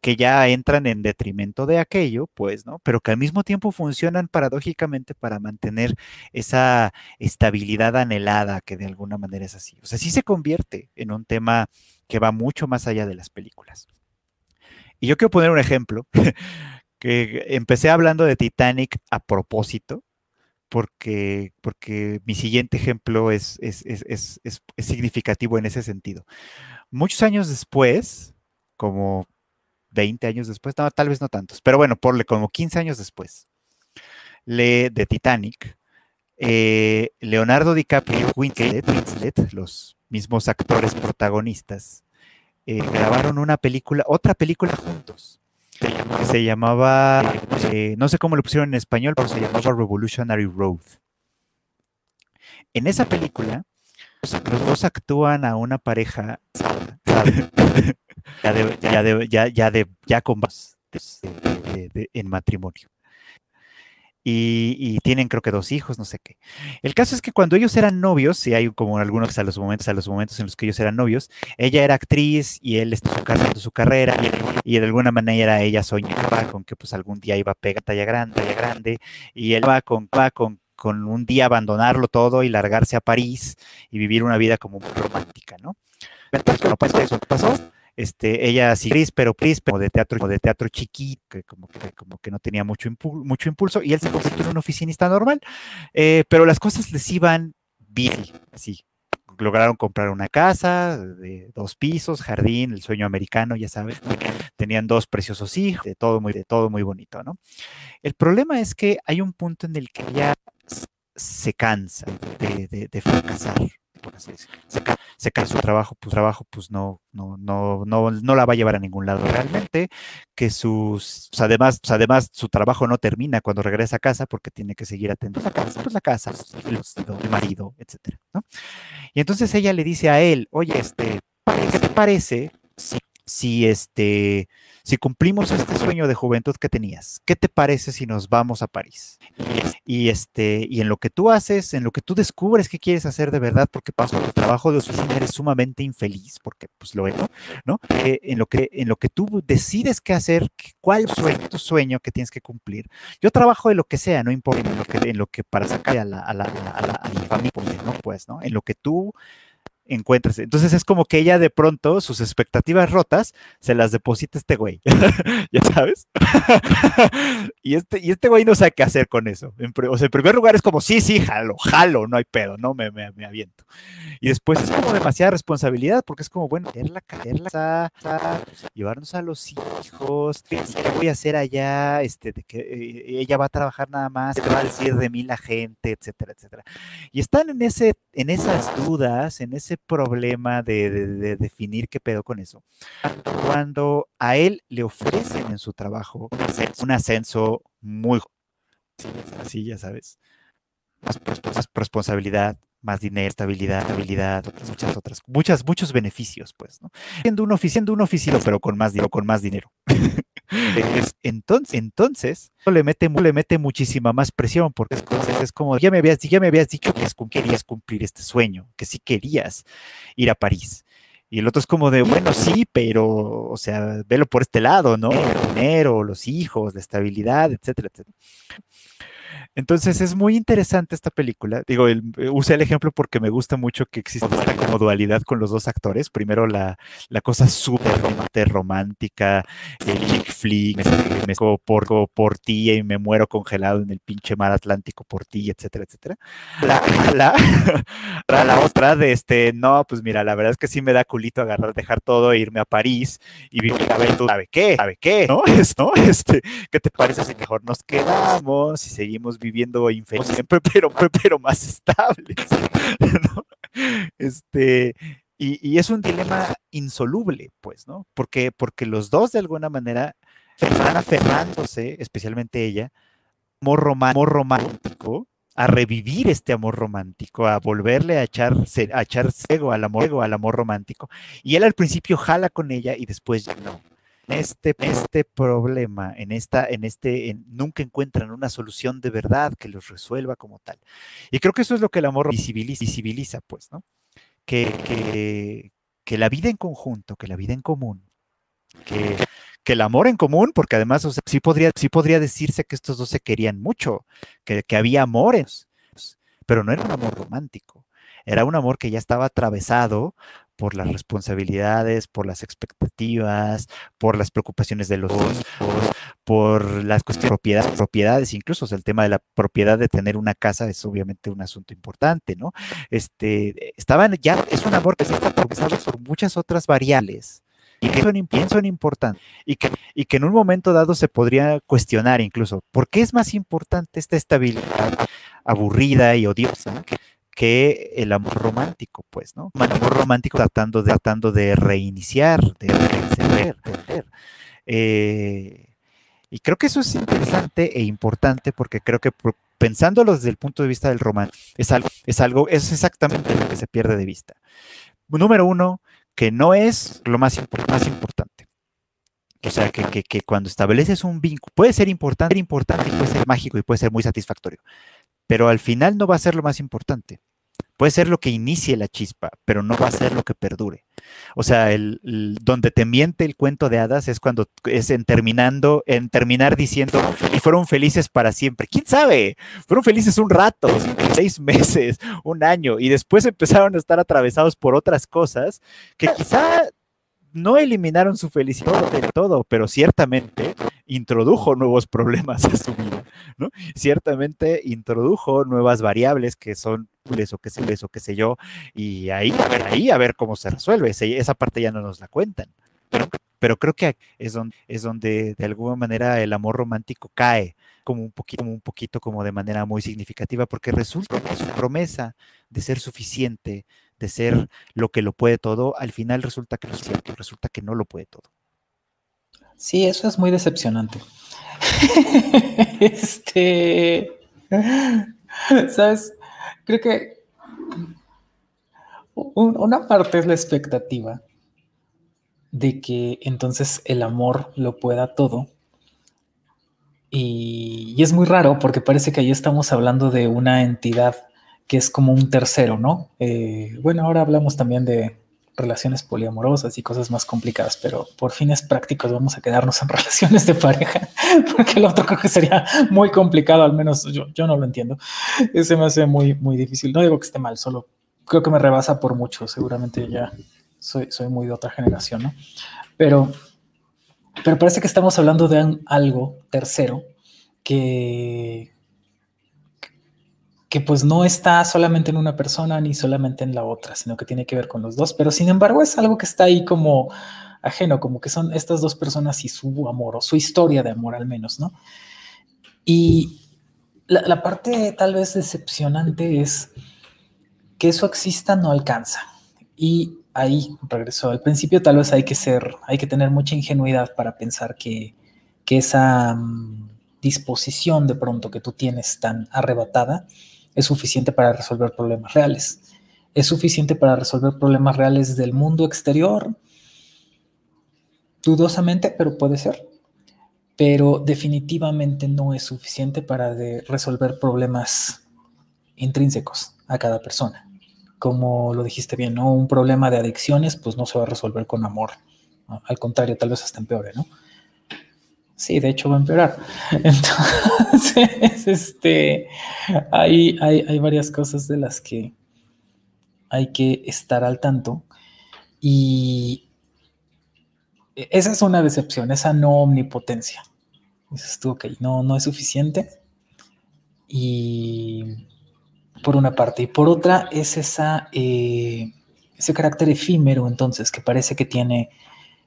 Que ya entran en detrimento de aquello, pues, ¿no? Pero que al mismo tiempo funcionan paradójicamente para mantener esa estabilidad anhelada que de alguna manera es así. O sea, sí se convierte en un tema que va mucho más allá de las películas. Y yo quiero poner un ejemplo, que empecé hablando de Titanic a propósito, porque, porque mi siguiente ejemplo es, es, significativo en ese sentido. Muchos años después, como 20 años después, tal vez no tantos, pero bueno, porle como 15 años después, le, de Titanic, eh, Leonardo DiCaprio y Winslet, los mismos actores protagonistas, eh, grabaron una película, otra película juntos se llamaba, eh, no sé cómo lo pusieron en español, pero se llamaba Revolutionary Road. En esa película, los dos actúan a una pareja ya, ya, ya, ya, ya con en matrimonio y, tienen creo que dos hijos, no sé qué. El caso es que cuando ellos eran novios, y hay como algunos a los momentos, a los momentos en los que ellos eran novios, ella era actriz y él estaba su carrera y, de alguna manera ella soñaba con que pues algún día iba a pegar talla grande, talla grande, y él va con, va con, con un día abandonarlo todo y largarse a París y vivir una vida como romántica, ¿no? Pasa eso, ¿qué pasó? Este, ella sí, pero Pris, como de teatro, como de teatro chiquito, que como que, como que no tenía mucho, mucho impulso, y él se convirtió en un oficinista normal, eh, pero las cosas les iban bien, así. Lograron comprar una casa de dos pisos, jardín, el sueño americano, ya sabes. Tenían dos preciosos hijos, de todo muy, de todo muy bonito, ¿no? El problema es que hay un punto en el que ella se cansa de, de fracasar, se, cae su trabajo, pues trabajo pues no, no, no, no, no la va a llevar a ningún lado realmente, que sus, pues, además, pues, además su trabajo no termina cuando regresa a casa porque tiene que seguir atendiendo la casa, pues la casa, el marido, etcétera, Y entonces ella le dice a él, oye, este, ¿qué te parece si este, si cumplimos este sueño de juventud que tenías, ¿qué te parece si nos vamos a París? Y este, y en lo que tú haces, en lo que tú descubres que quieres hacer de verdad, porque paso el trabajo de oficina eres sumamente infeliz, porque pues lo es, ¿no? Eh, en lo que, en lo que tú decides qué hacer, cuál es tu sueño que tienes que cumplir. Yo trabajo de lo que sea, no importa en lo que, en lo que para sacar a la, a la, a la, a la familia, ¿no? Pues, ¿no? En lo que tú encuentres. Entonces es como que ella de pronto sus expectativas rotas se las deposita este güey, ya sabes. y, este, y este güey no sabe qué hacer con eso. o sea, en primer lugar es como, sí, sí, jalo, jalo, no hay pedo, no me, me, me aviento. Y después es como demasiada responsabilidad porque es como, bueno, caerla, caerla, llevarnos a los hijos, ¿qué voy a hacer allá? Este, de que eh, ella va a trabajar nada más, ¿qué va a decir de mí la gente, etcétera, etcétera. Y están en, ese, en esas dudas, en ese problema de, definir qué pedo con eso. Cuando a él le ofrecen en su trabajo un ascenso muy así, ya sabes, más, responsabilidad, más dinero, estabilidad, estabilidad, muchas otras, muchas, muchos beneficios, pues, ¿no? Siendo un, siendo un oficino, pero con más dinero, con más dinero. entonces, entonces le mete, le mete muchísima más presión, porque es, es como, ya me habías, ya me habías dicho que querías cumplir este sueño, que sí querías ir a París. Y el otro es como de, bueno, sí, pero, o sea, velo por este lado, ¿no? El dinero, los hijos, la estabilidad, etcétera, etcétera. Entonces es muy interesante esta película. Digo, el, eh, usé el ejemplo porque me gusta mucho que exista esta como dualidad con los dos actores. Primero la, la cosa súper romántica, el chick flick, me, me por, por ti y me muero congelado en el pinche mar Atlántico por ti, etcétera, etcétera. La, la, la, otra de este, no, pues mira, la verdad es que sí me da culito agarrar, dejar todo e irme a París y vivir a ver, ¿sabe qué? ¿Sabe qué? ¿No? Es, ¿no? Este, ¿qué te parece si mejor nos quedamos y seguimos viviendo? viviendo infeliz siempre, pero, pero más estables. Este, y, es un dilema insoluble, pues, ¿no? Porque, porque los dos, de alguna manera, están aferrándose, especialmente ella, amor, romántico, a revivir este amor romántico, a volverle a echar, a echar cego al amor, al amor romántico. Y él al principio jala con ella y después ya no este, este problema, en esta, en este, nunca encuentran una solución de verdad que los resuelva como tal. Y creo que eso es lo que el amor visibiliza, visibiliza pues, ¿no? Que, que, la vida en conjunto, que la vida en común, que, que el amor en común, porque además sí, podría, sí podría decirse que estos dos se querían mucho, que, que había amores, pero no era un amor romántico, era un amor que ya estaba atravesado por las responsabilidades, por las expectativas, por las preocupaciones de los dos, por, las cuestiones de propiedades, propiedades, incluso el tema de la propiedad de tener una casa es obviamente un asunto importante, ¿no? Este, estaban ya, es un amor que se está por muchas otras variables y que son, son importantes y que, y que en un momento dado se podría cuestionar incluso, ¿por qué es más importante esta estabilidad aburrida y odiosa que el amor romántico, pues, ¿no? El amor romántico tratando de, tratando de reiniciar, de reiniciar, eh, y creo que eso es interesante e importante porque creo que pensándolo desde el punto de vista del romance, es algo, es algo, es exactamente lo que se pierde de vista. Número uno, que no es lo más, más importante. O sea, que, que, cuando estableces un vínculo, puede ser importante, importante, puede ser mágico y puede ser muy satisfactorio, pero al final no va a ser lo más importante. Puede ser lo que inicie la chispa, pero no va a ser lo que perdure. O sea, el, donde te miente el cuento de hadas es cuando es en terminando, en terminar diciendo y fueron felices para siempre. ¿Quién sabe? Fueron felices un rato, seis meses, un año, y después empezaron a estar atravesados por otras cosas que quizá no eliminaron su felicidad del todo, pero ciertamente introdujo nuevos problemas a su vida, ¿no? Ciertamente introdujo nuevas variables que son eso, qué sé, eso, qué sé yo, y ahí, a ver, ahí, a ver cómo se resuelve. Esa parte ya no nos la cuentan. Pero, pero creo que es donde, es donde de alguna manera el amor romántico cae como un poquito, como un poquito, como de manera muy significativa, porque resulta que su promesa de ser suficiente, de ser lo que lo puede todo, al final resulta que, resulta que no lo puede todo. Sí, eso es muy decepcionante. este, ¿sabes? Creo que una parte es la expectativa de que entonces el amor lo pueda todo. Y, y, es muy raro porque parece que ahí estamos hablando de una entidad que es como un tercero, ¿no? Eh, bueno, ahora hablamos también de relaciones poliamorosas y cosas más complicadas, pero por fines prácticos vamos a quedarnos en relaciones de pareja, porque el otro creo que sería muy complicado, al menos yo, yo no lo entiendo. Ese me hace muy, muy difícil. No digo que esté mal, solo creo que me rebasa por mucho, seguramente ya soy, soy muy de otra generación, ¿no? Pero, pero parece que estamos hablando de algo tercero que, que pues no está solamente en una persona ni solamente en la otra, sino que tiene que ver con los dos, pero sin embargo es algo que está ahí como ajeno, como que son estas dos personas y su amor, o su historia de amor al menos, ¿no? Y la, parte tal vez decepcionante es que eso exista no alcanza. Y ahí regresó. Al principio tal vez hay que ser, hay que tener mucha ingenuidad para pensar que, que esa mm, disposición de pronto que tú tienes tan arrebatada es suficiente para resolver problemas reales. ¿Es suficiente para resolver problemas reales del mundo exterior? Dudosamente, pero puede ser. Pero definitivamente no es suficiente para resolver problemas intrínsecos a cada persona. como lo dijiste bien, ¿no? Un problema de adicciones, pues no se va a resolver con amor. Al contrario, tal vez hasta empeore, ¿no? Sí, de hecho va a empeorar. Entonces, este, hay, hay, varias cosas de las que hay que estar al tanto. Y esa es una decepción, esa no omnipotencia. Dices tú, ok, no, no es suficiente. Y por una parte. Y por otra es esa, eh, ese carácter efímero, entonces, que parece que tiene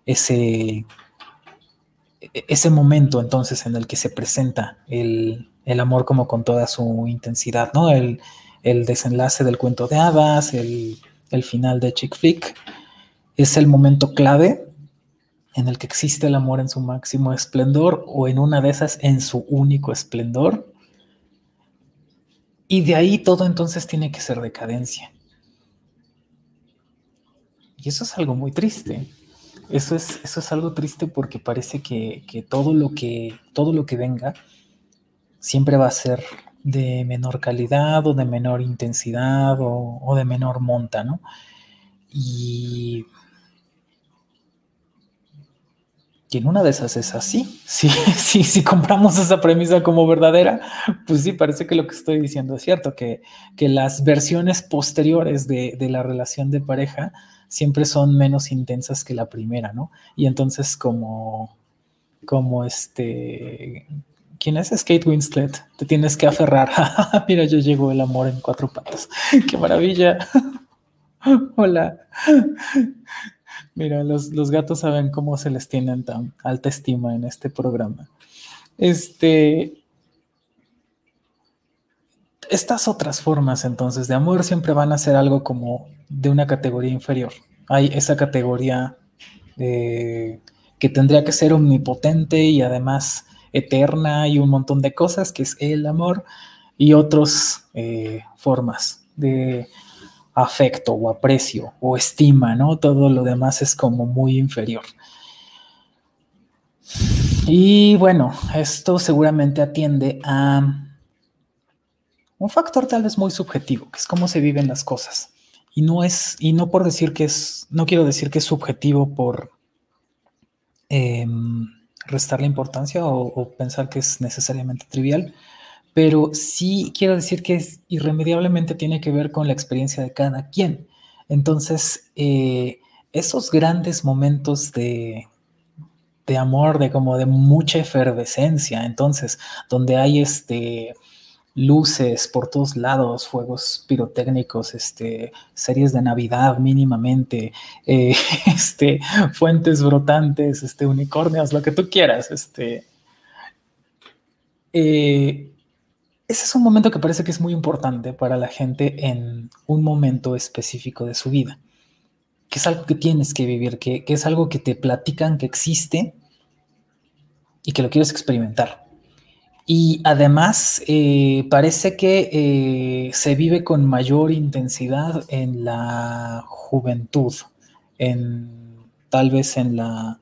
ese, ese momento, entonces, en el que se presenta el, amor como con toda su intensidad, ¿no? El, desenlace del cuento de hadas, el, el final de Chick Flick, es el momento clave en el que existe el amor en su máximo esplendor o en una de esas en su único esplendor y de ahí todo entonces tiene que ser decadencia. Y eso es algo muy triste. Eso es, eso es algo triste porque parece que, todo, lo que todo lo que venga siempre va a ser de menor calidad o de menor intensidad o, o de menor monta, ¿no? Y Y en una de esas es así. Si, sí, si compramos esa premisa como verdadera, pues sí, parece que lo que estoy diciendo es cierto, que, que las versiones posteriores de, de, la relación de pareja siempre son menos intensas que la primera, ¿no? Y entonces como, como este, ¿quién es? Kate Winslet, te tienes que aferrar. Mira, ya llegó el amor en cuatro patas. ¡Qué maravilla! Hola. Mira, los, gatos saben cómo se les tiene tan alta estima en este programa. Este, estas otras formas entonces de amor siempre van a ser algo como de una categoría inferior. Hay esa categoría eh, que tendría que ser omnipotente y además eterna y un montón de cosas, que es el amor, y otras eh, formas de afecto o aprecio o estima, ¿no? Todo lo demás es como muy inferior. Y bueno, esto seguramente atiende a un factor tal vez muy subjetivo, que es cómo se viven las cosas. Y no es, y no por decir que es, no quiero decir que es subjetivo por em, restarle importancia o pensar que es necesariamente trivial, pero sí quiero decir que es, irremediablemente tiene que ver con la experiencia de cada quien. Entonces, eh, esos grandes momentos de, de amor, de como de mucha efervescencia, entonces, donde hay este luces por todos lados, fuegos pirotécnicos, este, series de Navidad mínimamente, eh, este, fuentes brotantes, este, unicornios, lo que tú quieras, este, eh, ese es un momento que parece que es muy importante para la gente en un momento específico de su vida, que es algo que tienes que vivir, que, es algo que te platican que existe y que lo quieres experimentar. Y además eh, parece que eh, se vive con mayor intensidad en la juventud, en tal vez en la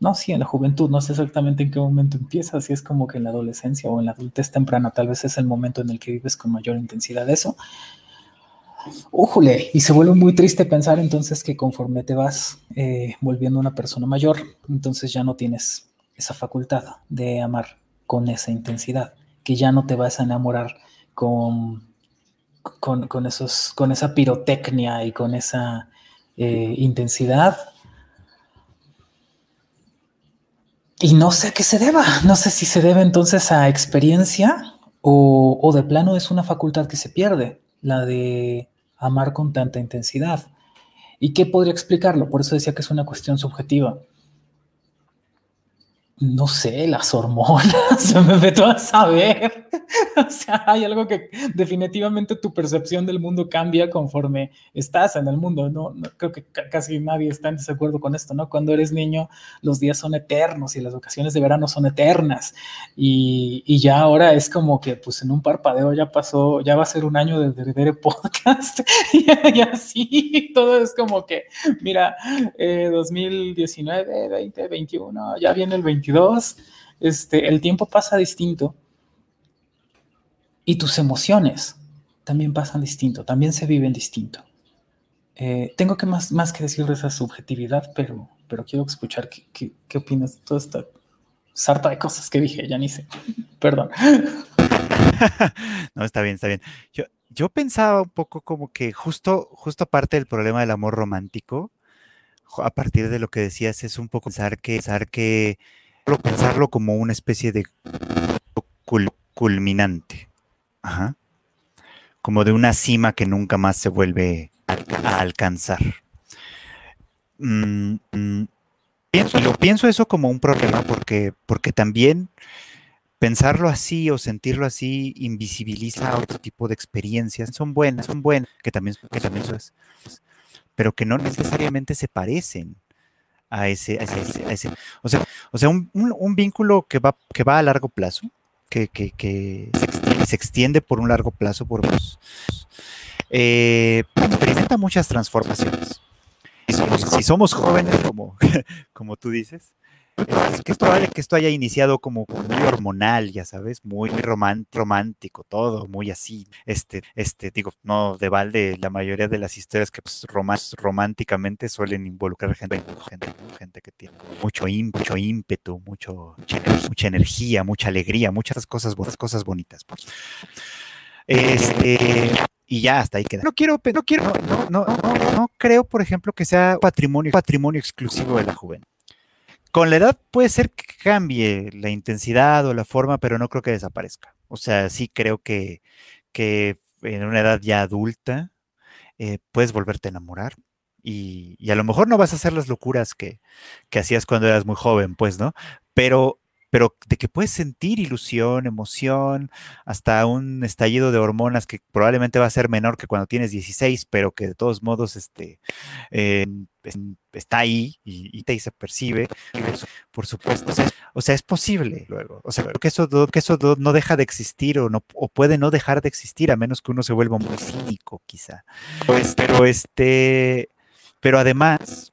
no, sí, en la juventud, no sé exactamente en qué momento empieza, si es como que en la adolescencia o en la adultez temprana, tal vez es el momento en el que vives con mayor intensidad eso. Újule, y se vuelve muy triste pensar entonces que conforme te vas eh, volviendo una persona mayor, entonces ya no tienes esa facultad de amar con esa intensidad, que ya no te vas a enamorar con, con, esos, con esa pirotecnia y con esa eh, intensidad Y no sé a qué se deba. No sé si se debe entonces a experiencia o, de plano es una facultad que se pierde, la de amar con tanta intensidad. ¿Y qué podría explicarlo? Por eso decía que es una cuestión subjetiva no sé, las hormonas, me meto a saber. o sea, hay algo que definitivamente tu percepción del mundo cambia conforme estás en el mundo. No, creo que casi nadie está en desacuerdo con esto, ¿no? Cuando eres niño, los días son eternos y las vacaciones de verano son eternas. Y, ya ahora es como que, pues en un parpadeo ya pasó, ya va a ser un año de Dere Podcast. y, así, todo es como que, mira, 2019, 20, 21, ya viene el 21 este, el tiempo pasa distinto y tus emociones también pasan distinto, también se viven distinto. Eh, tengo que más, más que decir de esa subjetividad, pero, pero quiero escuchar qué, qué, opinas de toda esta sarta de cosas que dije, ya ni sé. Perdón. no, está bien, está bien. Yo, yo pensaba un poco como que justo, justo aparte del problema del amor romántico, a partir de lo que decías, es un poco pensar que, pensar que pensarlo como una especie de culminante. Ajá. Como de una cima que nunca más se vuelve a alcanzar. Mm, mm, pienso, lo pienso eso como un problema porque, porque también pensarlo así o sentirlo así invisibiliza otro tipo de experiencias. Son buenas, son buenas, que también, que también es, pero que no necesariamente se parecen a ese, a ese, o sea, o sea un, un, vínculo que va, que va a largo plazo, que, que, que extiende, se, extiende, por un largo plazo, por los, eh, experimenta muchas transformaciones. Si somos, si somos jóvenes, como, como tú dices, que es probable que esto haya iniciado como, muy hormonal, ya sabes, muy romántico, todo, muy así. Este, este, digo, no de balde, la mayoría de las historias que pues, románticamente suelen involucrar gente, gente, gente que tiene mucho, mucho ímpetu, mucho, mucha energía, mucha alegría, muchas cosas, cosas bonitas. Pues. Este, y ya hasta ahí queda. No quiero, no quiero, no, no, no, no creo, por ejemplo, que sea patrimonio, patrimonio exclusivo de la juventud. Con la edad puede ser que cambie la intensidad o la forma, pero no creo que desaparezca. O sea, sí creo que, que en una edad ya adulta eh, puedes volverte a enamorar. Y, y, a lo mejor no vas a hacer las locuras que, que hacías cuando eras muy joven, pues, ¿no? Pero pero de que puedes sentir ilusión, emoción, hasta un estallido de hormonas que probablemente va a ser menor que cuando tienes 16, pero que de todos modos este, eh, está ahí y, te se percibe, por supuesto. O sea, es posible luego. O sea, que eso, que eso no deja de existir o, no, o puede no dejar de existir a menos que uno se vuelva muy cínico, quizá. Pues, pero este, pero además,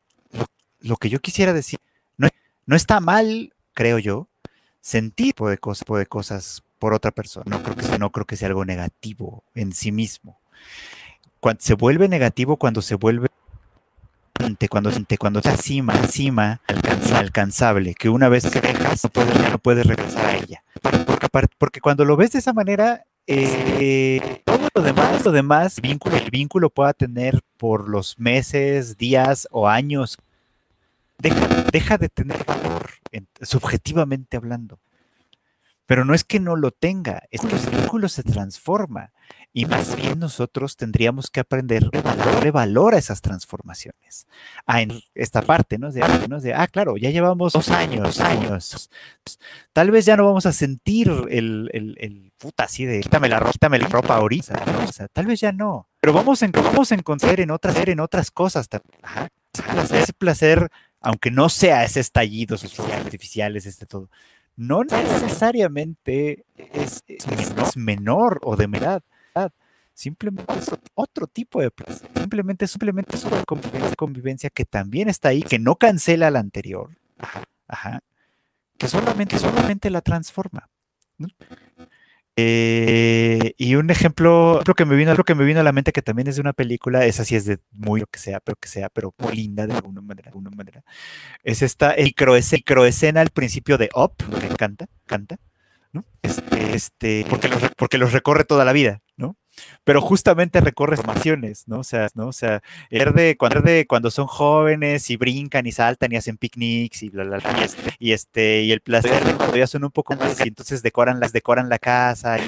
lo, que yo quisiera decir, no, no está mal, creo yo, sentir de cosas, de cosas por otra persona. No creo, que sea, no creo que sea algo negativo en sí mismo. Cuando, se vuelve negativo cuando se vuelve cuando, cuando está encima, encima, alcanzable, que una vez que dejas, no puedes, no puedes regresar a ella. Porque, porque cuando lo ves de esa manera, eh, todo lo demás, lo demás, vínculo, el vínculo pueda tener por los meses, días o años deja, de tener valor, subjetivamente hablando. Pero no es que no lo tenga, es que el vínculo se transforma. Y más bien nosotros tendríamos que aprender a darle valor a esas transformaciones. A en esta parte, ¿no? De, ¿no? de, ah, claro, ya llevamos dos años, años. Tal vez ya no vamos a sentir el, el, el puta así de quítame la, quítame la ropa ahorita, ¿no? O sea, tal vez ya no. Pero vamos a, vamos a encontrar en otras, en otras cosas. Ajá, ese placer aunque no sea ese estallido artificial, es este todo, no necesariamente es, menor, o de verdad. Simplemente es otro tipo de placer. Simplemente, simplemente es una convivencia, que también está ahí, que no cancela la anterior. Ajá, que solamente, solamente la transforma. Eh, y un ejemplo, lo que me vino, que me vino a la mente que también es de una película, esa sí es de muy lo que sea, pero que sea, pero muy linda de alguna manera, de alguna manera. Es esta microescena al principio de Up, que canta, canta, ¿no? Este, este, porque los, porque los recorre toda la vida. Pero justamente recorre formaciones, ¿no? O sea, ¿no? O sea, el de cuando, cuando son jóvenes y brincan y saltan y hacen picnics y bla, bla, bla, y este, y, este, y el placer cuando ya son un poco más y entonces decoran las decoran la casa y,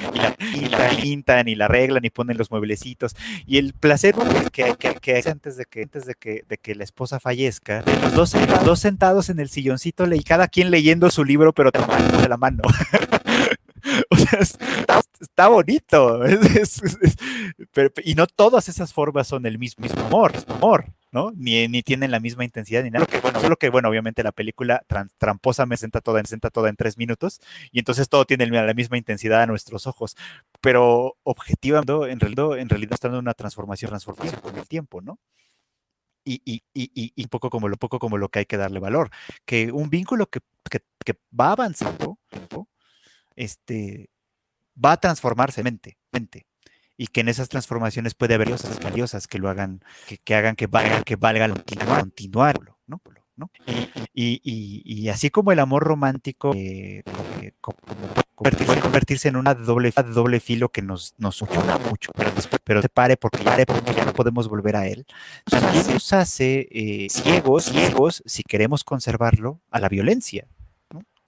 la, pintan y la arreglan y ponen los mueblecitos y el placer que, que, que antes de que antes de que, de que la esposa fallezca, los dos, los dos sentados en el silloncito y cada quien leyendo su libro pero de la mano. o sea, está, bonito. y no todas esas formas son el mismo, amor, amor, ¿no? Ni, ni, tienen la misma intensidad ni nada. bueno, solo que, bueno, obviamente la película tramposa me senta toda, me toda en tres minutos y entonces todo tiene la misma intensidad a nuestros ojos. Pero objetivamente, en realidad, en realidad está dando una transformación, transformación con el tiempo, ¿no? Y, y, y, y, poco como lo poco como lo que hay que darle valor. Que un vínculo que, que, que va avanzando, este, va a transformarse mente, mente. y que en esas transformaciones puede haber cosas valiosas que lo hagan, que, hagan que valga, que valga continuarlo, ¿no? ¿no? Y, y, así como el amor romántico eh, convertirse, convertirse, en una doble, doble filo que nos, nos una mucho, pero, pero se pare porque ya, no podemos volver a él, también nos hace eh, ciegos, ciegos, si queremos conservarlo, a la violencia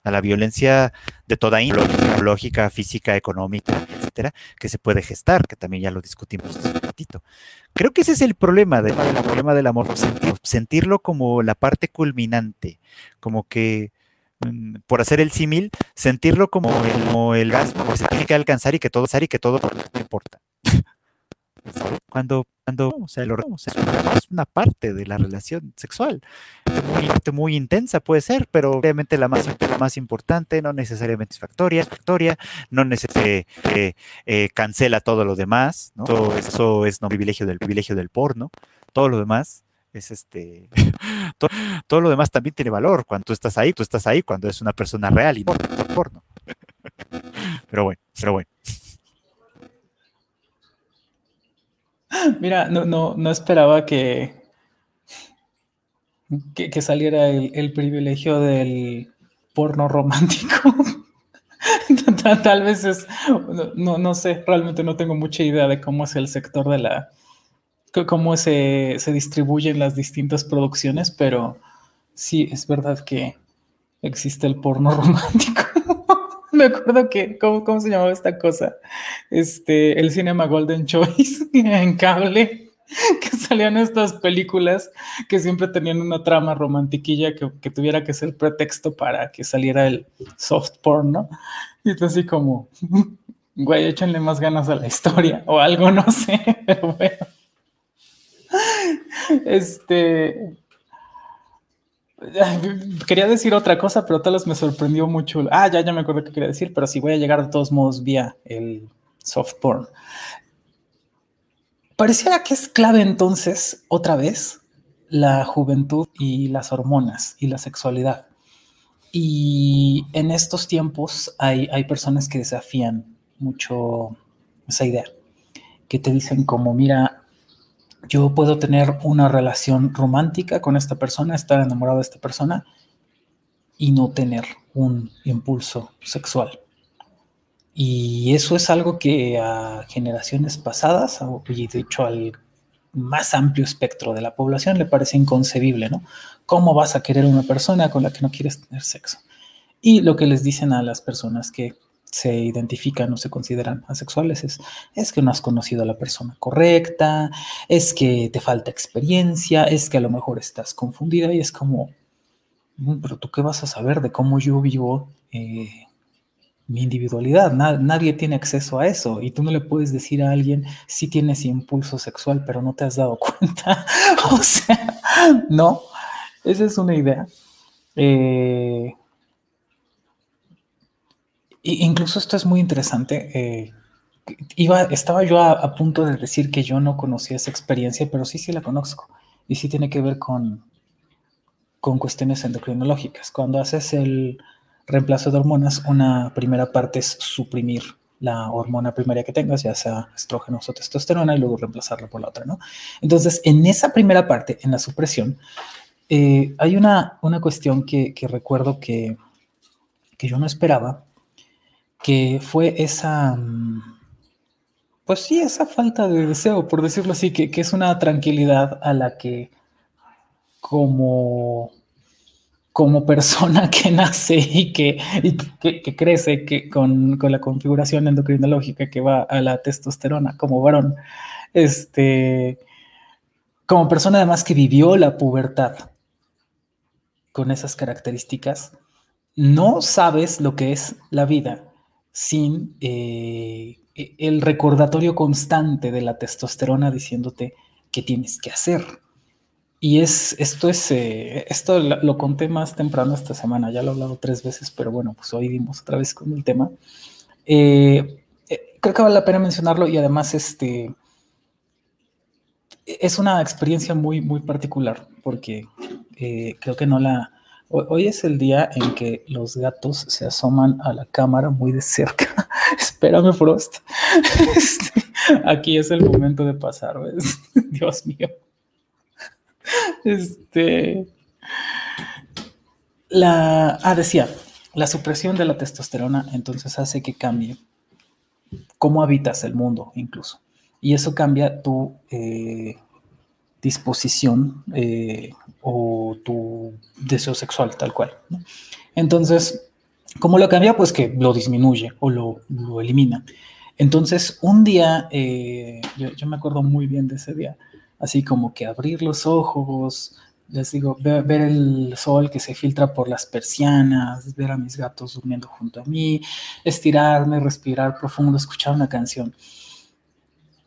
a la violencia de toda índole, lógica, física, económica, etcétera, que se puede gestar, que también ya lo discutimos hace un ratito. Creo que ese es el problema, del problema del amor, sentirlo como la parte culminante, como que mm, por hacer el símil, sentirlo como el, como el gas que se tiene que alcanzar y que todo y que todo importa. Cuando, cuando o sea, lo, es una parte de la relación sexual. Muy, muy intensa puede ser, pero obviamente la más, la más importante, no necesariamente es factoria, factoria no necesariamente eh, eh, cancela todo lo demás, ¿no? Todo eso es no privilegio del privilegio del porno, todo lo demás es este todo, todo, lo demás también tiene valor cuando tú estás ahí, tú estás ahí cuando es una persona real y no por porno. Pero bueno, pero bueno. Mira, no, no, no esperaba que, que, saliera el, privilegio del porno romántico. tal, vez es, no, no sé, realmente no tengo mucha idea de cómo es el sector de la, cómo se, se distribuyen las distintas producciones, pero sí, es verdad que existe el porno romántico me acuerdo que, ¿cómo, ¿cómo, se llamaba esta cosa? Este, el Cinema Golden Choice en cable, que salían estas películas que siempre tenían una trama romantiquilla que, que tuviera que ser pretexto para que saliera el soft porn, ¿no? Y es así como, güey, échenle más ganas a la historia o algo, no sé, pero bueno. Este, Quería decir otra cosa, pero tal vez me sorprendió mucho. Ah, ya, ya me acuerdo qué quería decir, pero sí voy a llegar de todos modos vía el soft porn. Pareciera que es clave entonces, otra vez, la juventud y las hormonas y la sexualidad. Y en estos tiempos hay, hay personas que desafían mucho esa idea, que te dicen como, mira, yo puedo tener una relación romántica con esta persona, estar enamorado de esta persona y no tener un impulso sexual. Y eso es algo que a generaciones pasadas, y de hecho al más amplio espectro de la población, le parece inconcebible, ¿no? ¿Cómo vas a querer una persona con la que no quieres tener sexo? Y lo que les dicen a las personas que se identifican o se consideran asexuales es, es que no has conocido a la persona correcta, es que te falta experiencia, es que a lo mejor estás confundida y es como, mm, pero tú qué vas a saber de cómo yo vivo eh, mi individualidad, nadie tiene acceso a eso y tú no le puedes decir a alguien si tienes impulso sexual, pero no te has dado cuenta. o sea, no, esa es una idea. Eh, incluso esto es muy interesante. Eh, estaba yo a, punto de decir que yo no conocía esa experiencia, pero sí, sí la conozco. Y sí tiene que ver con, con cuestiones endocrinológicas. Cuando haces el reemplazo de hormonas, una primera parte es suprimir la hormona primaria que tengas, ya sea estrógenos o testosterona, y luego reemplazarla por la otra, ¿no? Entonces, en esa primera parte, en la supresión, eh, hay una, una cuestión que, que recuerdo que, que yo no esperaba, que fue esa, mm, pues sí, esa falta de deseo, por decirlo así, que, es una tranquilidad a la que como, como persona que nace y que, que, crece que con, con, la configuración endocrinológica que va a la testosterona como varón, este, como persona además que vivió la pubertad con esas características, no sabes lo que es la vida sin eh, el recordatorio constante de la testosterona diciéndote qué tienes que hacer. Y es, esto es, eh, esto lo, conté más temprano esta semana, ya lo he hablado tres veces, pero bueno, pues hoy dimos otra vez con el tema. Eh, creo que vale la pena mencionarlo y además este, es una experiencia muy, muy particular porque creo que no la, Hoy es el día en que los gatos se asoman a la cámara muy de cerca Espérame, Frost. Este, aquí es el momento de pasar, ¿ves? Dios mío. Este. La. Ah, decía, la supresión de la testosterona entonces hace que cambie cómo habitas el mundo, incluso. Y eso cambia tu eh, disposición eh, o tu deseo sexual, tal cual. Entonces, ¿cómo lo cambia? Pues que lo disminuye o lo, elimina. Entonces, un día, eh, yo, me acuerdo muy bien de ese día, así como que abrir los ojos, les digo, ver, el sol que se filtra por las persianas, ver a mis gatos durmiendo junto a mí, estirarme, respirar profundo, escuchar una canción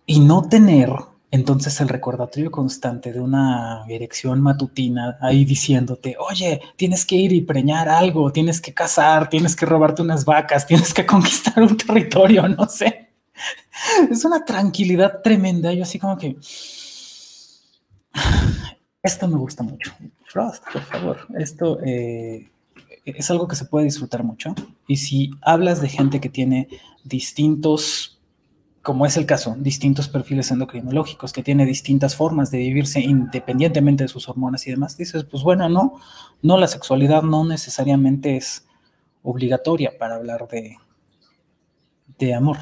y no tener entonces el recordatorio constante de una erección matutina ahí diciéndote, oye, tienes que ir y preñar algo, tienes que cazar, tienes que robarte unas vacas, tienes que conquistar un territorio, no sé. Es una tranquilidad tremenda. Yo así como que... Esto me gusta mucho. Frost, por favor. Esto eh, es algo que se puede disfrutar mucho. Y si hablas de gente que tiene distintos como es el caso, distintos perfiles endocrinológicos, que tiene distintas formas de vivirse independientemente de sus hormonas y demás, dices, pues bueno, no, no, la sexualidad no necesariamente es obligatoria para hablar de, de amor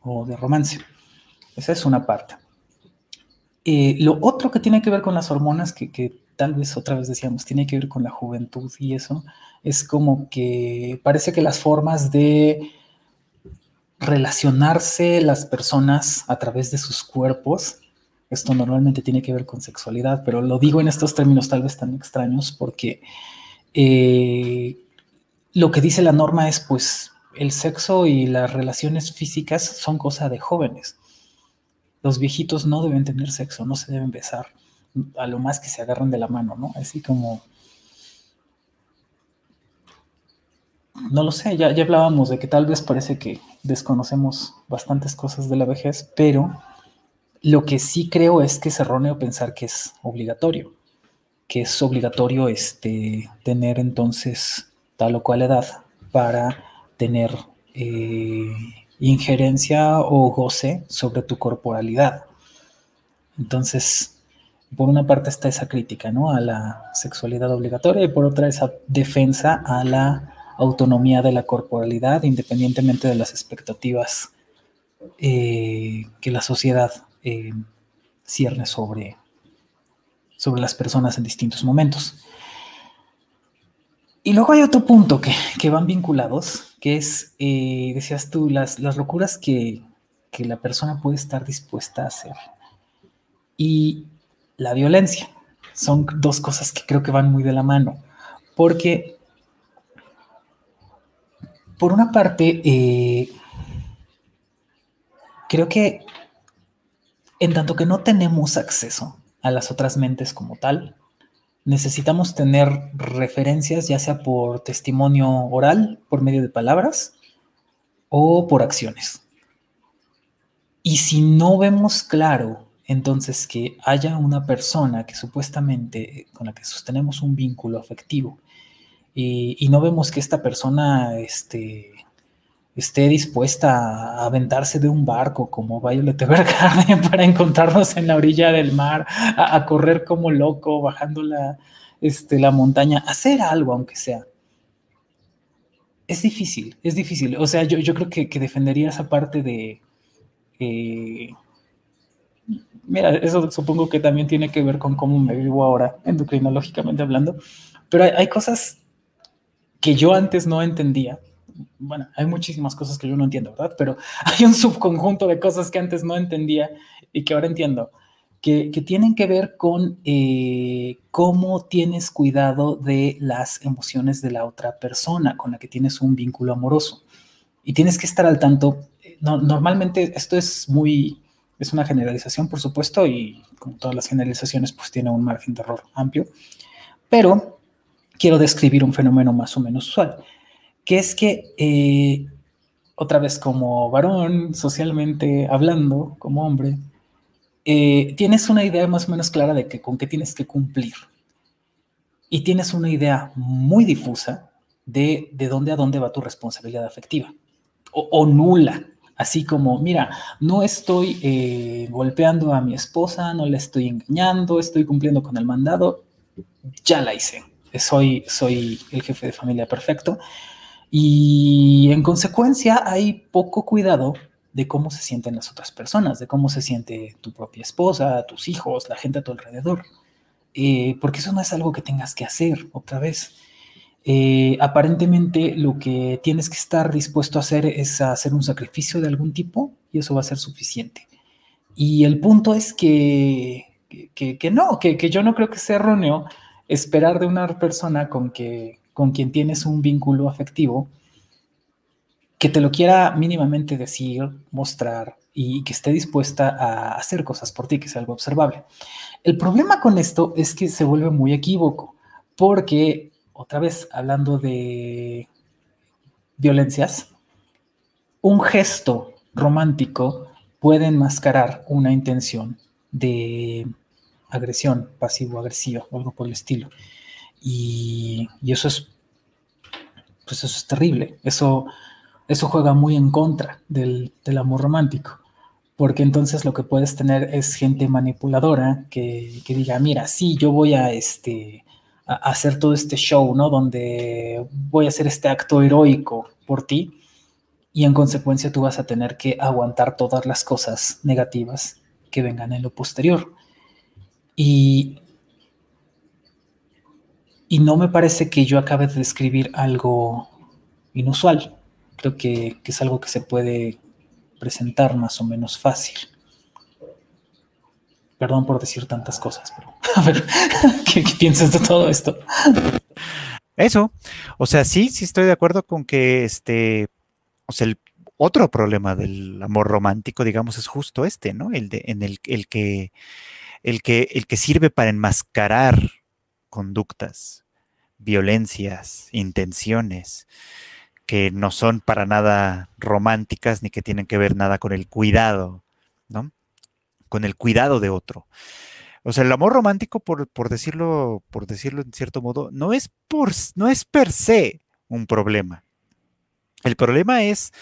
o de romance. Esa es una parte. Eh, lo otro que tiene que ver con las hormonas, que, que tal vez otra vez decíamos, tiene que ver con la juventud y eso, es como que parece que las formas de relacionarse las personas a través de sus cuerpos. Esto normalmente tiene que ver con sexualidad, pero lo digo en estos términos tal vez tan extraños porque eh, lo que dice la norma es pues el sexo y las relaciones físicas son cosa de jóvenes. Los viejitos no deben tener sexo, no se deben besar, a lo más que se agarran de la mano, ¿no? Así como no lo sé, ya, ya hablábamos de que tal vez parece que desconocemos bastantes cosas de la vejez, pero lo que sí creo es que es erróneo pensar que es obligatorio, que es obligatorio este, tener entonces tal o cual edad para tener eh, injerencia o goce sobre tu corporalidad. Entonces, por una parte está esa crítica ¿no? a la sexualidad obligatoria y por otra esa defensa a la autonomía de la corporalidad, independientemente de las expectativas eh, que la sociedad eh, cierne sobre, sobre las personas en distintos momentos. Y luego hay otro punto que, van vinculados, que es, eh, decías tú, las, las locuras que, que la persona puede estar dispuesta a hacer. Y la violencia. Son dos cosas que creo que van muy de la mano, porque por una parte, eh, creo que en tanto que no tenemos acceso a las otras mentes como tal, necesitamos tener referencias, ya sea por testimonio oral, por medio de palabras, o por acciones. Y si no vemos claro, entonces que haya una persona que supuestamente con la que sostenemos un vínculo afectivo y, no vemos que esta persona este, esté dispuesta a aventarse de un barco como Violet Evergarden para encontrarnos en la orilla del mar, a, correr como loco, bajando la, este, la montaña, hacer algo aunque sea. Es difícil, es difícil. O sea, yo, yo creo que, defendería esa parte de... Eh, mira, eso supongo que también tiene que ver con cómo me vivo ahora, endocrinológicamente hablando, pero hay cosas que yo antes no entendía. Bueno, hay muchísimas cosas que yo no entiendo, ¿verdad? Pero hay un subconjunto de cosas que antes no entendía y que ahora entiendo, que, tienen que ver con eh, cómo tienes cuidado de las emociones de la otra persona con la que tienes un vínculo amoroso. Y tienes que estar al tanto. normalmente esto es muy, es una generalización, por supuesto, y como todas las generalizaciones, pues tiene un margen de error amplio. Pero quiero describir un fenómeno más o menos usual, que es que, eh, otra vez como varón, socialmente hablando, como hombre, eh, tienes una idea más o menos clara de con qué tienes que cumplir. Y tienes una idea muy difusa de, de dónde a dónde va tu responsabilidad afectiva. o, nula. Así como, mira, no estoy eh, golpeando a mi esposa, no la estoy engañando, estoy cumpliendo con el mandado, ya la hice. Soy, soy el jefe de familia perfecto. Y en consecuencia hay poco cuidado de cómo se sienten las otras personas, de cómo se siente tu propia esposa, tus hijos, la gente a tu alrededor. Eh, porque eso no es algo que tengas que hacer otra vez. Eh, aparentemente lo que tienes que estar dispuesto a hacer es hacer un sacrificio de algún tipo y eso va a ser suficiente. Y el punto es que, que, no, que, que, yo no creo que sea erróneo esperar de una persona con, que, con quien tienes un vínculo afectivo que te lo quiera mínimamente decir, mostrar y que esté dispuesta a hacer cosas por ti, que sea algo observable. El problema con esto es que se vuelve muy equívoco, porque otra vez hablando de violencias, un gesto romántico puede enmascarar una intención de agresión, pasivo-agresiva o algo por el estilo. Y, eso es, pues eso es terrible. Eso, eso juega muy en contra del, del, amor romántico. Porque entonces lo que puedes tener es gente manipuladora que, que diga, mira, sí, yo voy a, este, hacer todo este show, ¿no? Donde voy a hacer este acto heroico por ti y en consecuencia tú vas a tener que aguantar todas las cosas negativas que vengan en lo posterior. Y, no me parece que yo acabe de describir algo inusual. Creo que, que es algo que se puede presentar más o menos fácil. Perdón por decir tantas cosas, pero a ver, ¿qué, piensas de todo esto? Eso, o sea, sí, sí estoy de acuerdo con que este, o sea, el otro problema del amor romántico, digamos, es justo este, ¿no? El de, en el, el que, el que, el que sirve para enmascarar conductas, violencias, intenciones que no son para nada románticas ni que tienen que ver nada con el cuidado, ¿no? con el cuidado de otro. O sea, el amor romántico, por, decirlo, por decirlo en cierto modo, no es, por, no es per se un problema. El problema es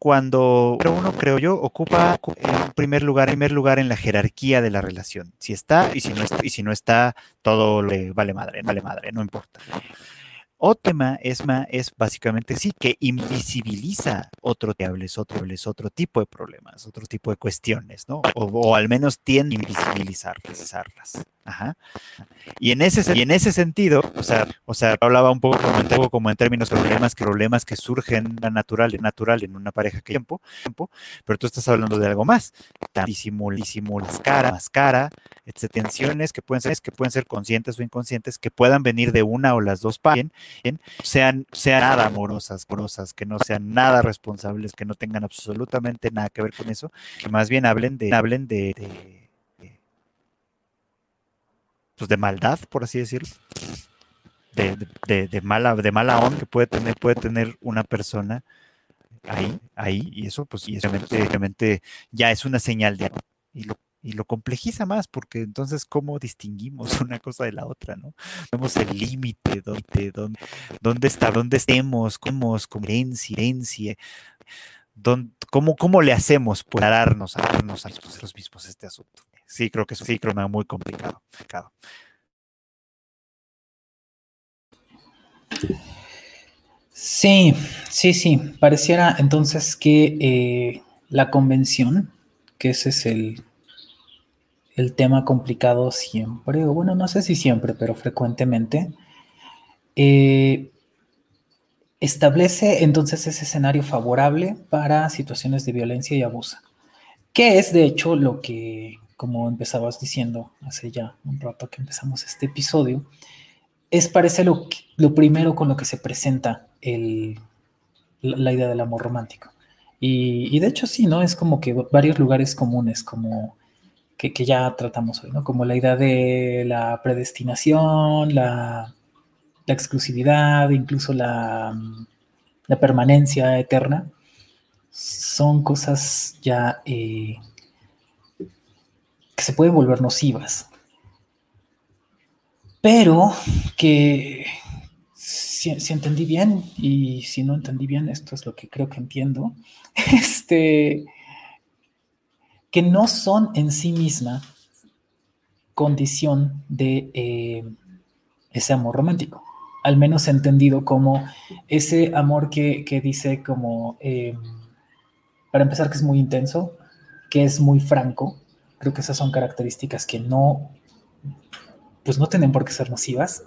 cuando uno, creo yo, ocupa en primer lugar, primer lugar en la jerarquía de la relación. Si está y si no está, y si no está todo le vale madre, vale madre, no importa. Otro tema es, básicamente sí, que invisibiliza otro, otro, otro tipo de problemas, otro tipo de cuestiones, ¿no? O, al menos tiende a invisibilizarlas. Ajá. Y en ese, y en ese sentido, o sea, o sea, hablaba un poco como, como en términos de problemas problemas que surgen natural, natural en una pareja que tiempo, tiempo, pero tú estás hablando de algo más. Disimulas cara, máscara, etc. Tensiones que pueden ser, que pueden ser conscientes o inconscientes, que puedan venir de una o las dos partes, sean, sean nada amorosas, amorosas, que no sean nada responsables, que no tengan absolutamente nada que ver con eso, que más bien hablen de, hablen de pues, de maldad, por así decirlo. De, mala, de mala onda que puede tener, puede tener una persona ahí, ahí, y eso, pues, y obviamente, ya es una señal de y lo, y lo complejiza más, porque entonces, ¿cómo distinguimos una cosa de la otra, no? Vemos el límite, dónde, dónde, dónde está, dónde estemos, cómo, herencia, herencia, cómo, cómo le hacemos para darnos a los mismos este asunto sí creo que sí creo que muy complicado. Sí, sí, sí. Pareciera entonces que eh, la convención, que ese es el, el tema complicado siempre, o bueno, no sé si siempre, pero frecuentemente, eh, establece entonces ese escenario favorable para situaciones de violencia y abuso, que es de hecho lo que como empezabas diciendo hace ya un rato que empezamos este episodio, es parece lo, lo primero con lo que se presenta el, la, idea del amor romántico. Y, de hecho sí, ¿no? Es como que varios lugares comunes, como que, ya tratamos hoy, ¿no? Como la idea de la predestinación, la, exclusividad, incluso la, la, permanencia eterna, son cosas ya eh, que se pueden volver nocivas, pero que si, entendí bien y si no entendí bien, esto es lo que creo que entiendo, este, que no son en sí misma condición de eh, ese amor romántico, al menos entendido como ese amor que, dice como, eh, para empezar, que es muy intenso, que es muy franco, creo que esas son características que no, pues no tienen por qué ser nocivas,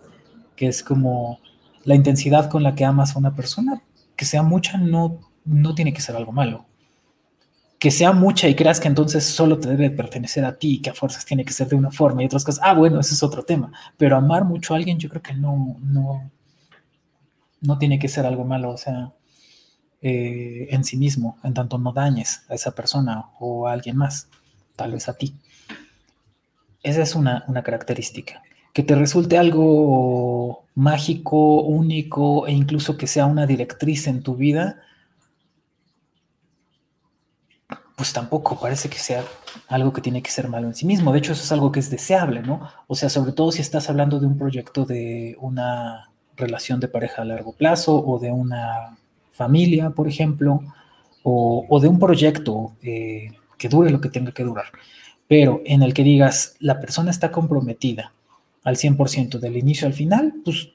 que es como la intensidad con la que amas a una persona, que sea mucha, no, no tiene que ser algo malo. Que sea mucha y creas que entonces solo te debe pertenecer a ti, que a fuerzas tiene que ser de una forma y otras cosas. Ah, bueno, ese es otro tema. Pero amar mucho a alguien, yo creo que no, no, no tiene que ser algo malo, o sea, eh, en sí mismo, en tanto no dañes a esa persona o a alguien más, tal vez a ti. Esa es una, una característica que te resulte algo mágico, único e incluso que sea una directriz en tu vida, pues tampoco parece que sea algo que tiene que ser malo en sí mismo. De hecho, eso es algo que es deseable, ¿no? O sea, sobre todo si estás hablando de un proyecto de una relación de pareja a largo plazo o de una familia, por ejemplo, o, de un proyecto eh, que dure lo que tenga que durar, pero en el que digas, la persona está comprometida al 100% del inicio al final, pues,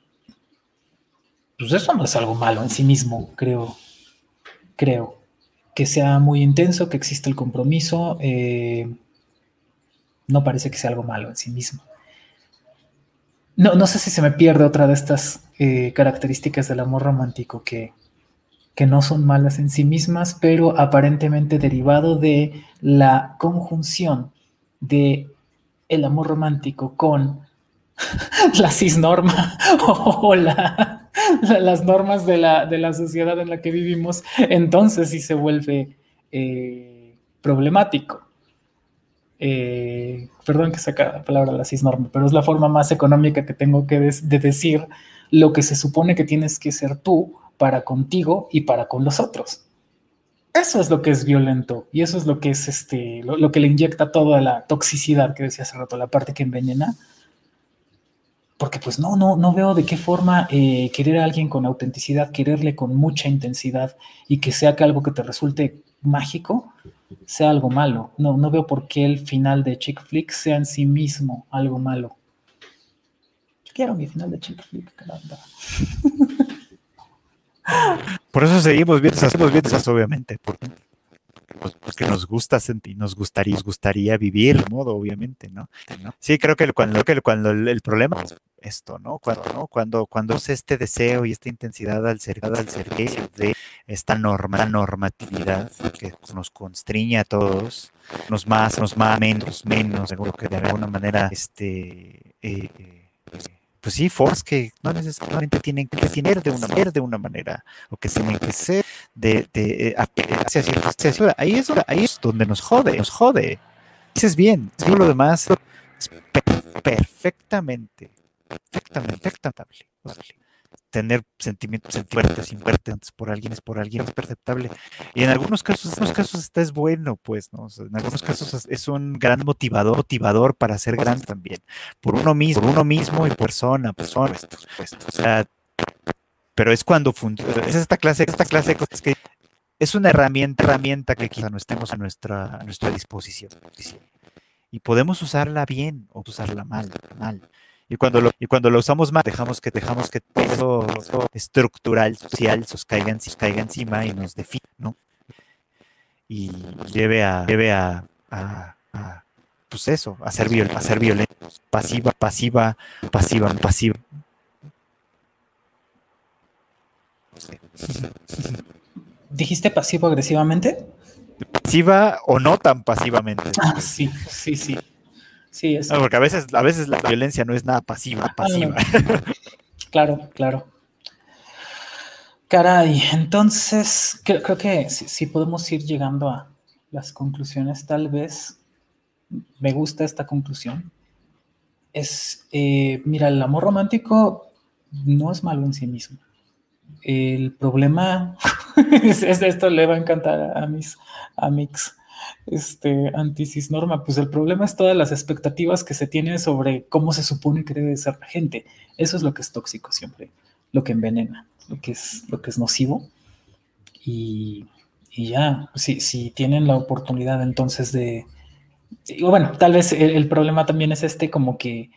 pues eso no es algo malo en sí mismo, creo. Creo. Que sea muy intenso, que exista el compromiso, eh, no parece que sea algo malo en sí mismo. No, no sé si se me pierde otra de estas eh, características del amor romántico que, que no son malas en sí mismas, pero aparentemente derivado de la conjunción de el amor romántico con la cisnorma o las normas de la, sociedad en la que vivimos, entonces sí se vuelve eh, problemático. Eh, perdón que saca la palabra la cisnorma, pero es la forma más económica que tengo que de decir lo que se supone que tienes que ser tú para contigo y para con los otros. Eso es lo que es violento y eso es lo que es este, lo, que le inyecta toda la toxicidad que decía hace rato, la parte que envenena porque pues no, no, no veo de qué forma eh, querer a alguien con autenticidad, quererle con mucha intensidad y que sea que algo que te resulte mágico sea algo malo. No, no veo por qué el final de Chick Flick sea en sí mismo algo malo. Quiero mi final de Chick Flick, caramba. Por eso seguimos viendo, esas, obviamente. Porque pues, porque nos gusta sentir, nos gustaría, nos gustaría vivir de modo, obviamente, ¿no? Sí, creo que cuando, que cuando el, problema es esto, ¿no? Cuando, ¿no? Cuando, cuando es este deseo y esta intensidad al servicio, al servicio de esta norma, normatividad que nos constriña a todos, nos más, nos más, menos, menos, seguro que de alguna manera, este, eh, eh, pues sí, force que no necesariamente tienen que tener de una de una manera, o que tienen que ser de, de hacia, hacia, ahí es ahí es donde nos jode, nos jode. Dices bien, todo lo demás es perfectamente, perfectamente, perfectamente tener sentimientos fuertes, fuertes por alguien es por alguien es perceptible. Y en algunos casos, en algunos casos está es bueno, pues, ¿no? en algunos casos es un gran motivador, motivador para ser grande también. Por uno mismo, por uno mismo y persona, persona. O sea, pero es cuando funciona, es esta clase, esta clase de cosas que es una herramienta, herramienta que quizá no estemos a nuestra, a nuestra disposición. Y podemos usarla bien o usarla mal, mal. Y cuando lo, y cuando lo usamos mal, dejamos que, dejamos que eso, estructural, social, nos caiga, caiga encima y nos define, ¿no? Y lleve a, lleve a, a, pues eso, a ser, viol, a ser violento, pasiva, pasiva, pasiva, pasiva. ¿Dijiste pasivo agresivamente? Pasiva o no tan pasivamente. Ah, sí, sí, sí. Sí, es... porque a veces, a veces la violencia no es nada pasiva, ah, pasiva. claro, claro. Caray, entonces creo, que si, podemos ir llegando a las conclusiones, tal vez me gusta esta conclusión. Es, eh, mira, el amor romántico no es malo en sí mismo. El problema es, esto le va a encantar a mis este, anticisnorma, pues el problema es todas las expectativas que se tienen sobre cómo se supone que debe ser la gente. Eso es lo que es tóxico siempre. lo que envenena, lo que es, lo que es nocivo. Y, ya, si, si, tienen la oportunidad entonces de... Bueno, tal vez el, problema también es este, como que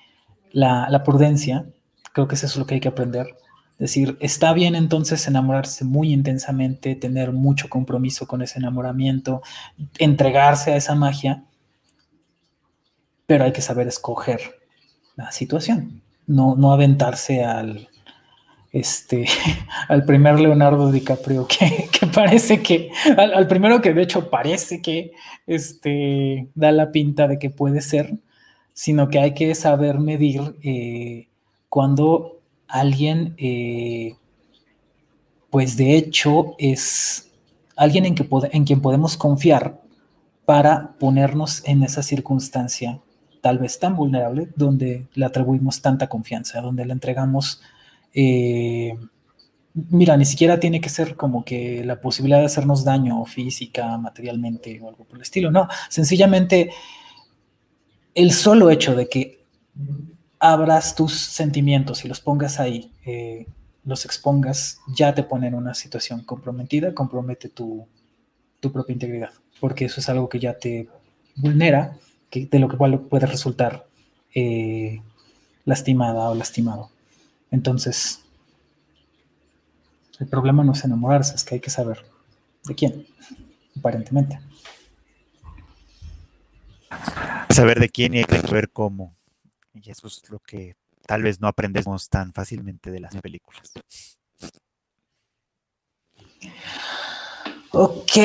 la, la prudencia, creo que eso es lo que hay que aprender decir, está bien entonces enamorarse muy intensamente, tener mucho compromiso con ese enamoramiento, entregarse a esa magia, pero hay que saber escoger la situación, no, no aventarse al, este, al primer Leonardo DiCaprio que, parece que, al, primero que de hecho parece que este, da la pinta de que puede ser, sino que hay que saber medir eh, cuando alguien, eh, pues de hecho es alguien en, que en quien podemos confiar para ponernos en esa circunstancia tal vez tan vulnerable, donde le atribuimos tanta confianza, donde le entregamos, eh, mira, ni siquiera tiene que ser como que la posibilidad de hacernos daño física, materialmente o algo por el estilo, no, sencillamente el solo hecho de que abras tus sentimientos y los pongas ahí, eh, los expongas, ya te pone en una situación comprometida, compromete tu, propia integridad, porque eso es algo que ya te vulnera, que, de lo que puede resultar eh, lastimada o lastimado. Entonces, el problema no es enamorarse, es que hay que saber de quién, aparentemente. Saber de quién y hay que saber cómo. Y eso es lo que tal vez no aprendemos tan fácilmente de las películas. Ok,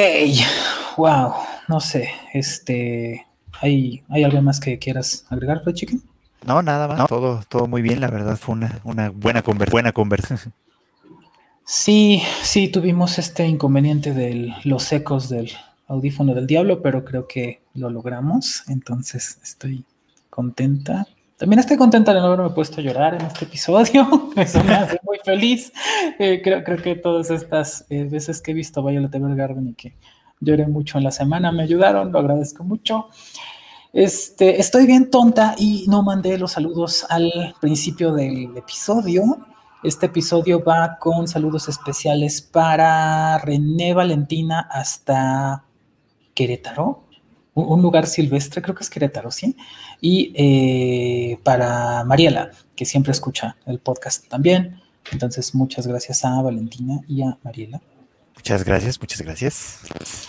wow, no sé, este, ¿hay, ¿hay algo más que quieras agregar, Fred Chicken? No, nada más, todo, todo muy bien, la verdad fue una, una buena, buena conversación. Sí, sí, tuvimos este inconveniente de los ecos del audífono del diablo, pero creo que lo logramos, entonces estoy contenta. También estoy contenta de no haberme puesto a llorar en este episodio. Eso me hace muy feliz. Eh, creo, creo, que todas estas eh, veces que he visto Violet Evergarden y que lloré mucho en la semana me ayudaron. Lo agradezco mucho. Este, estoy bien tonta y no mandé los saludos al principio del episodio. Este episodio va con saludos especiales para René Valentina hasta Querétaro un lugar silvestre, creo que es Querétaro, ¿sí? Y eh, para Mariela, que siempre escucha el podcast también. Entonces, muchas gracias a Valentina y a Mariela. Muchas gracias, muchas gracias.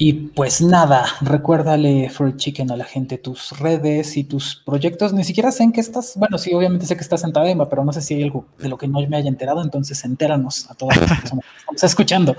Y pues nada, recuérdale Fried Chicken a la gente tus redes y tus proyectos. Ni siquiera sé en qué estás. Bueno, sí, obviamente sé que estás en Tadema, pero no sé si hay algo de lo que no me haya enterado. Entonces, entéranos a todas las personas que estamos escuchando.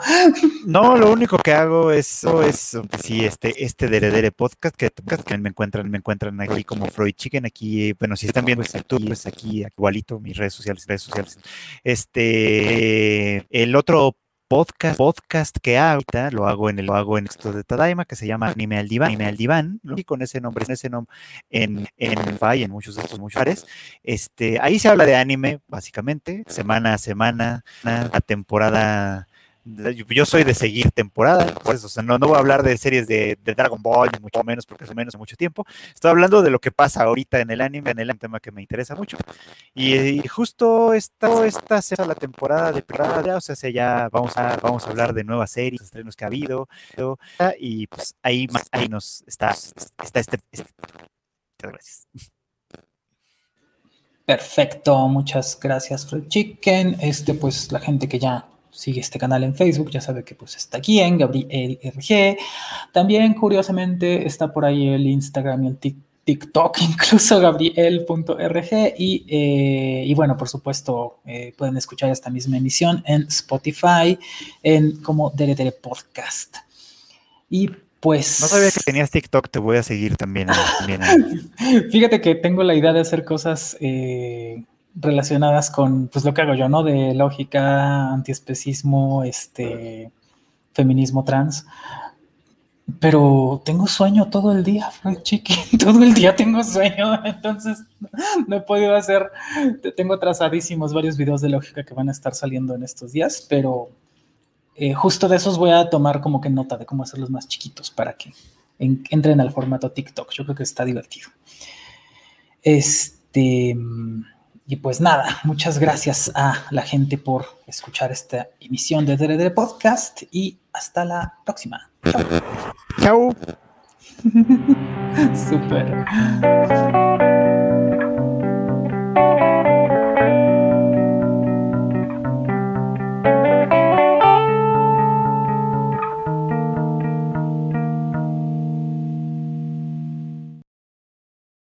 No, lo único que hago es, es sí, este, este Deredere podcast que, que, me encuentran, me encuentran aquí como Freud Chicken. Aquí, bueno, si están viendo YouTube, pues aquí igualito, mis redes sociales, redes sociales. Este, el otro podcast, podcast que ahorita lo hago en el lo hago en esto de Tadaima que se llama Anime al Diván, Anime al Diván, y con ese nombre, ese nombre en en y en muchos de estos lugares. Este, ahí se habla de anime básicamente, semana a semana, a temporada yo soy de seguir temporada, pues, no, no voy a hablar de series de, Dragon Ball, ni mucho menos, porque es menos mucho tiempo. Estoy hablando de lo que pasa ahorita en el anime, en el tema que me interesa mucho. Y, justo esta, esta será la temporada de temporada, o sea, ya vamos a, vamos a hablar de nuevas series, estrenos que ha habido, y pues ahí, ahí nos está, está este, este. Muchas gracias. Perfecto, muchas gracias, Fred Chicken. Este, pues la gente que ya sigue este canal en Facebook, ya sabe que pues está aquí en Gabriel RG. También, curiosamente, está por ahí el Instagram y el TikTok, incluso gabriel.rg. Y, eh, y, bueno, por supuesto, eh, pueden escuchar esta misma emisión en Spotify, en como Dere Podcast. Y pues. No sabía que tenías TikTok, te voy a seguir también. Fíjate que tengo la idea de hacer cosas. Eh, relacionadas con pues lo que hago yo, ¿no? De lógica, antiespecismo, este, feminismo trans. Pero tengo sueño todo el día, Chiqui. Todo el día tengo sueño, entonces no he podido hacer. Tengo trazadísimos varios videos de lógica que van a estar saliendo en estos días, pero eh, justo de esos voy a tomar como que nota de cómo hacerlos más chiquitos para que entren al formato TikTok. Yo creo que está divertido. Este. Y pues nada, muchas gracias a la gente por escuchar esta emisión de Dere Podcast y hasta la próxima. Chao. Chao. Super.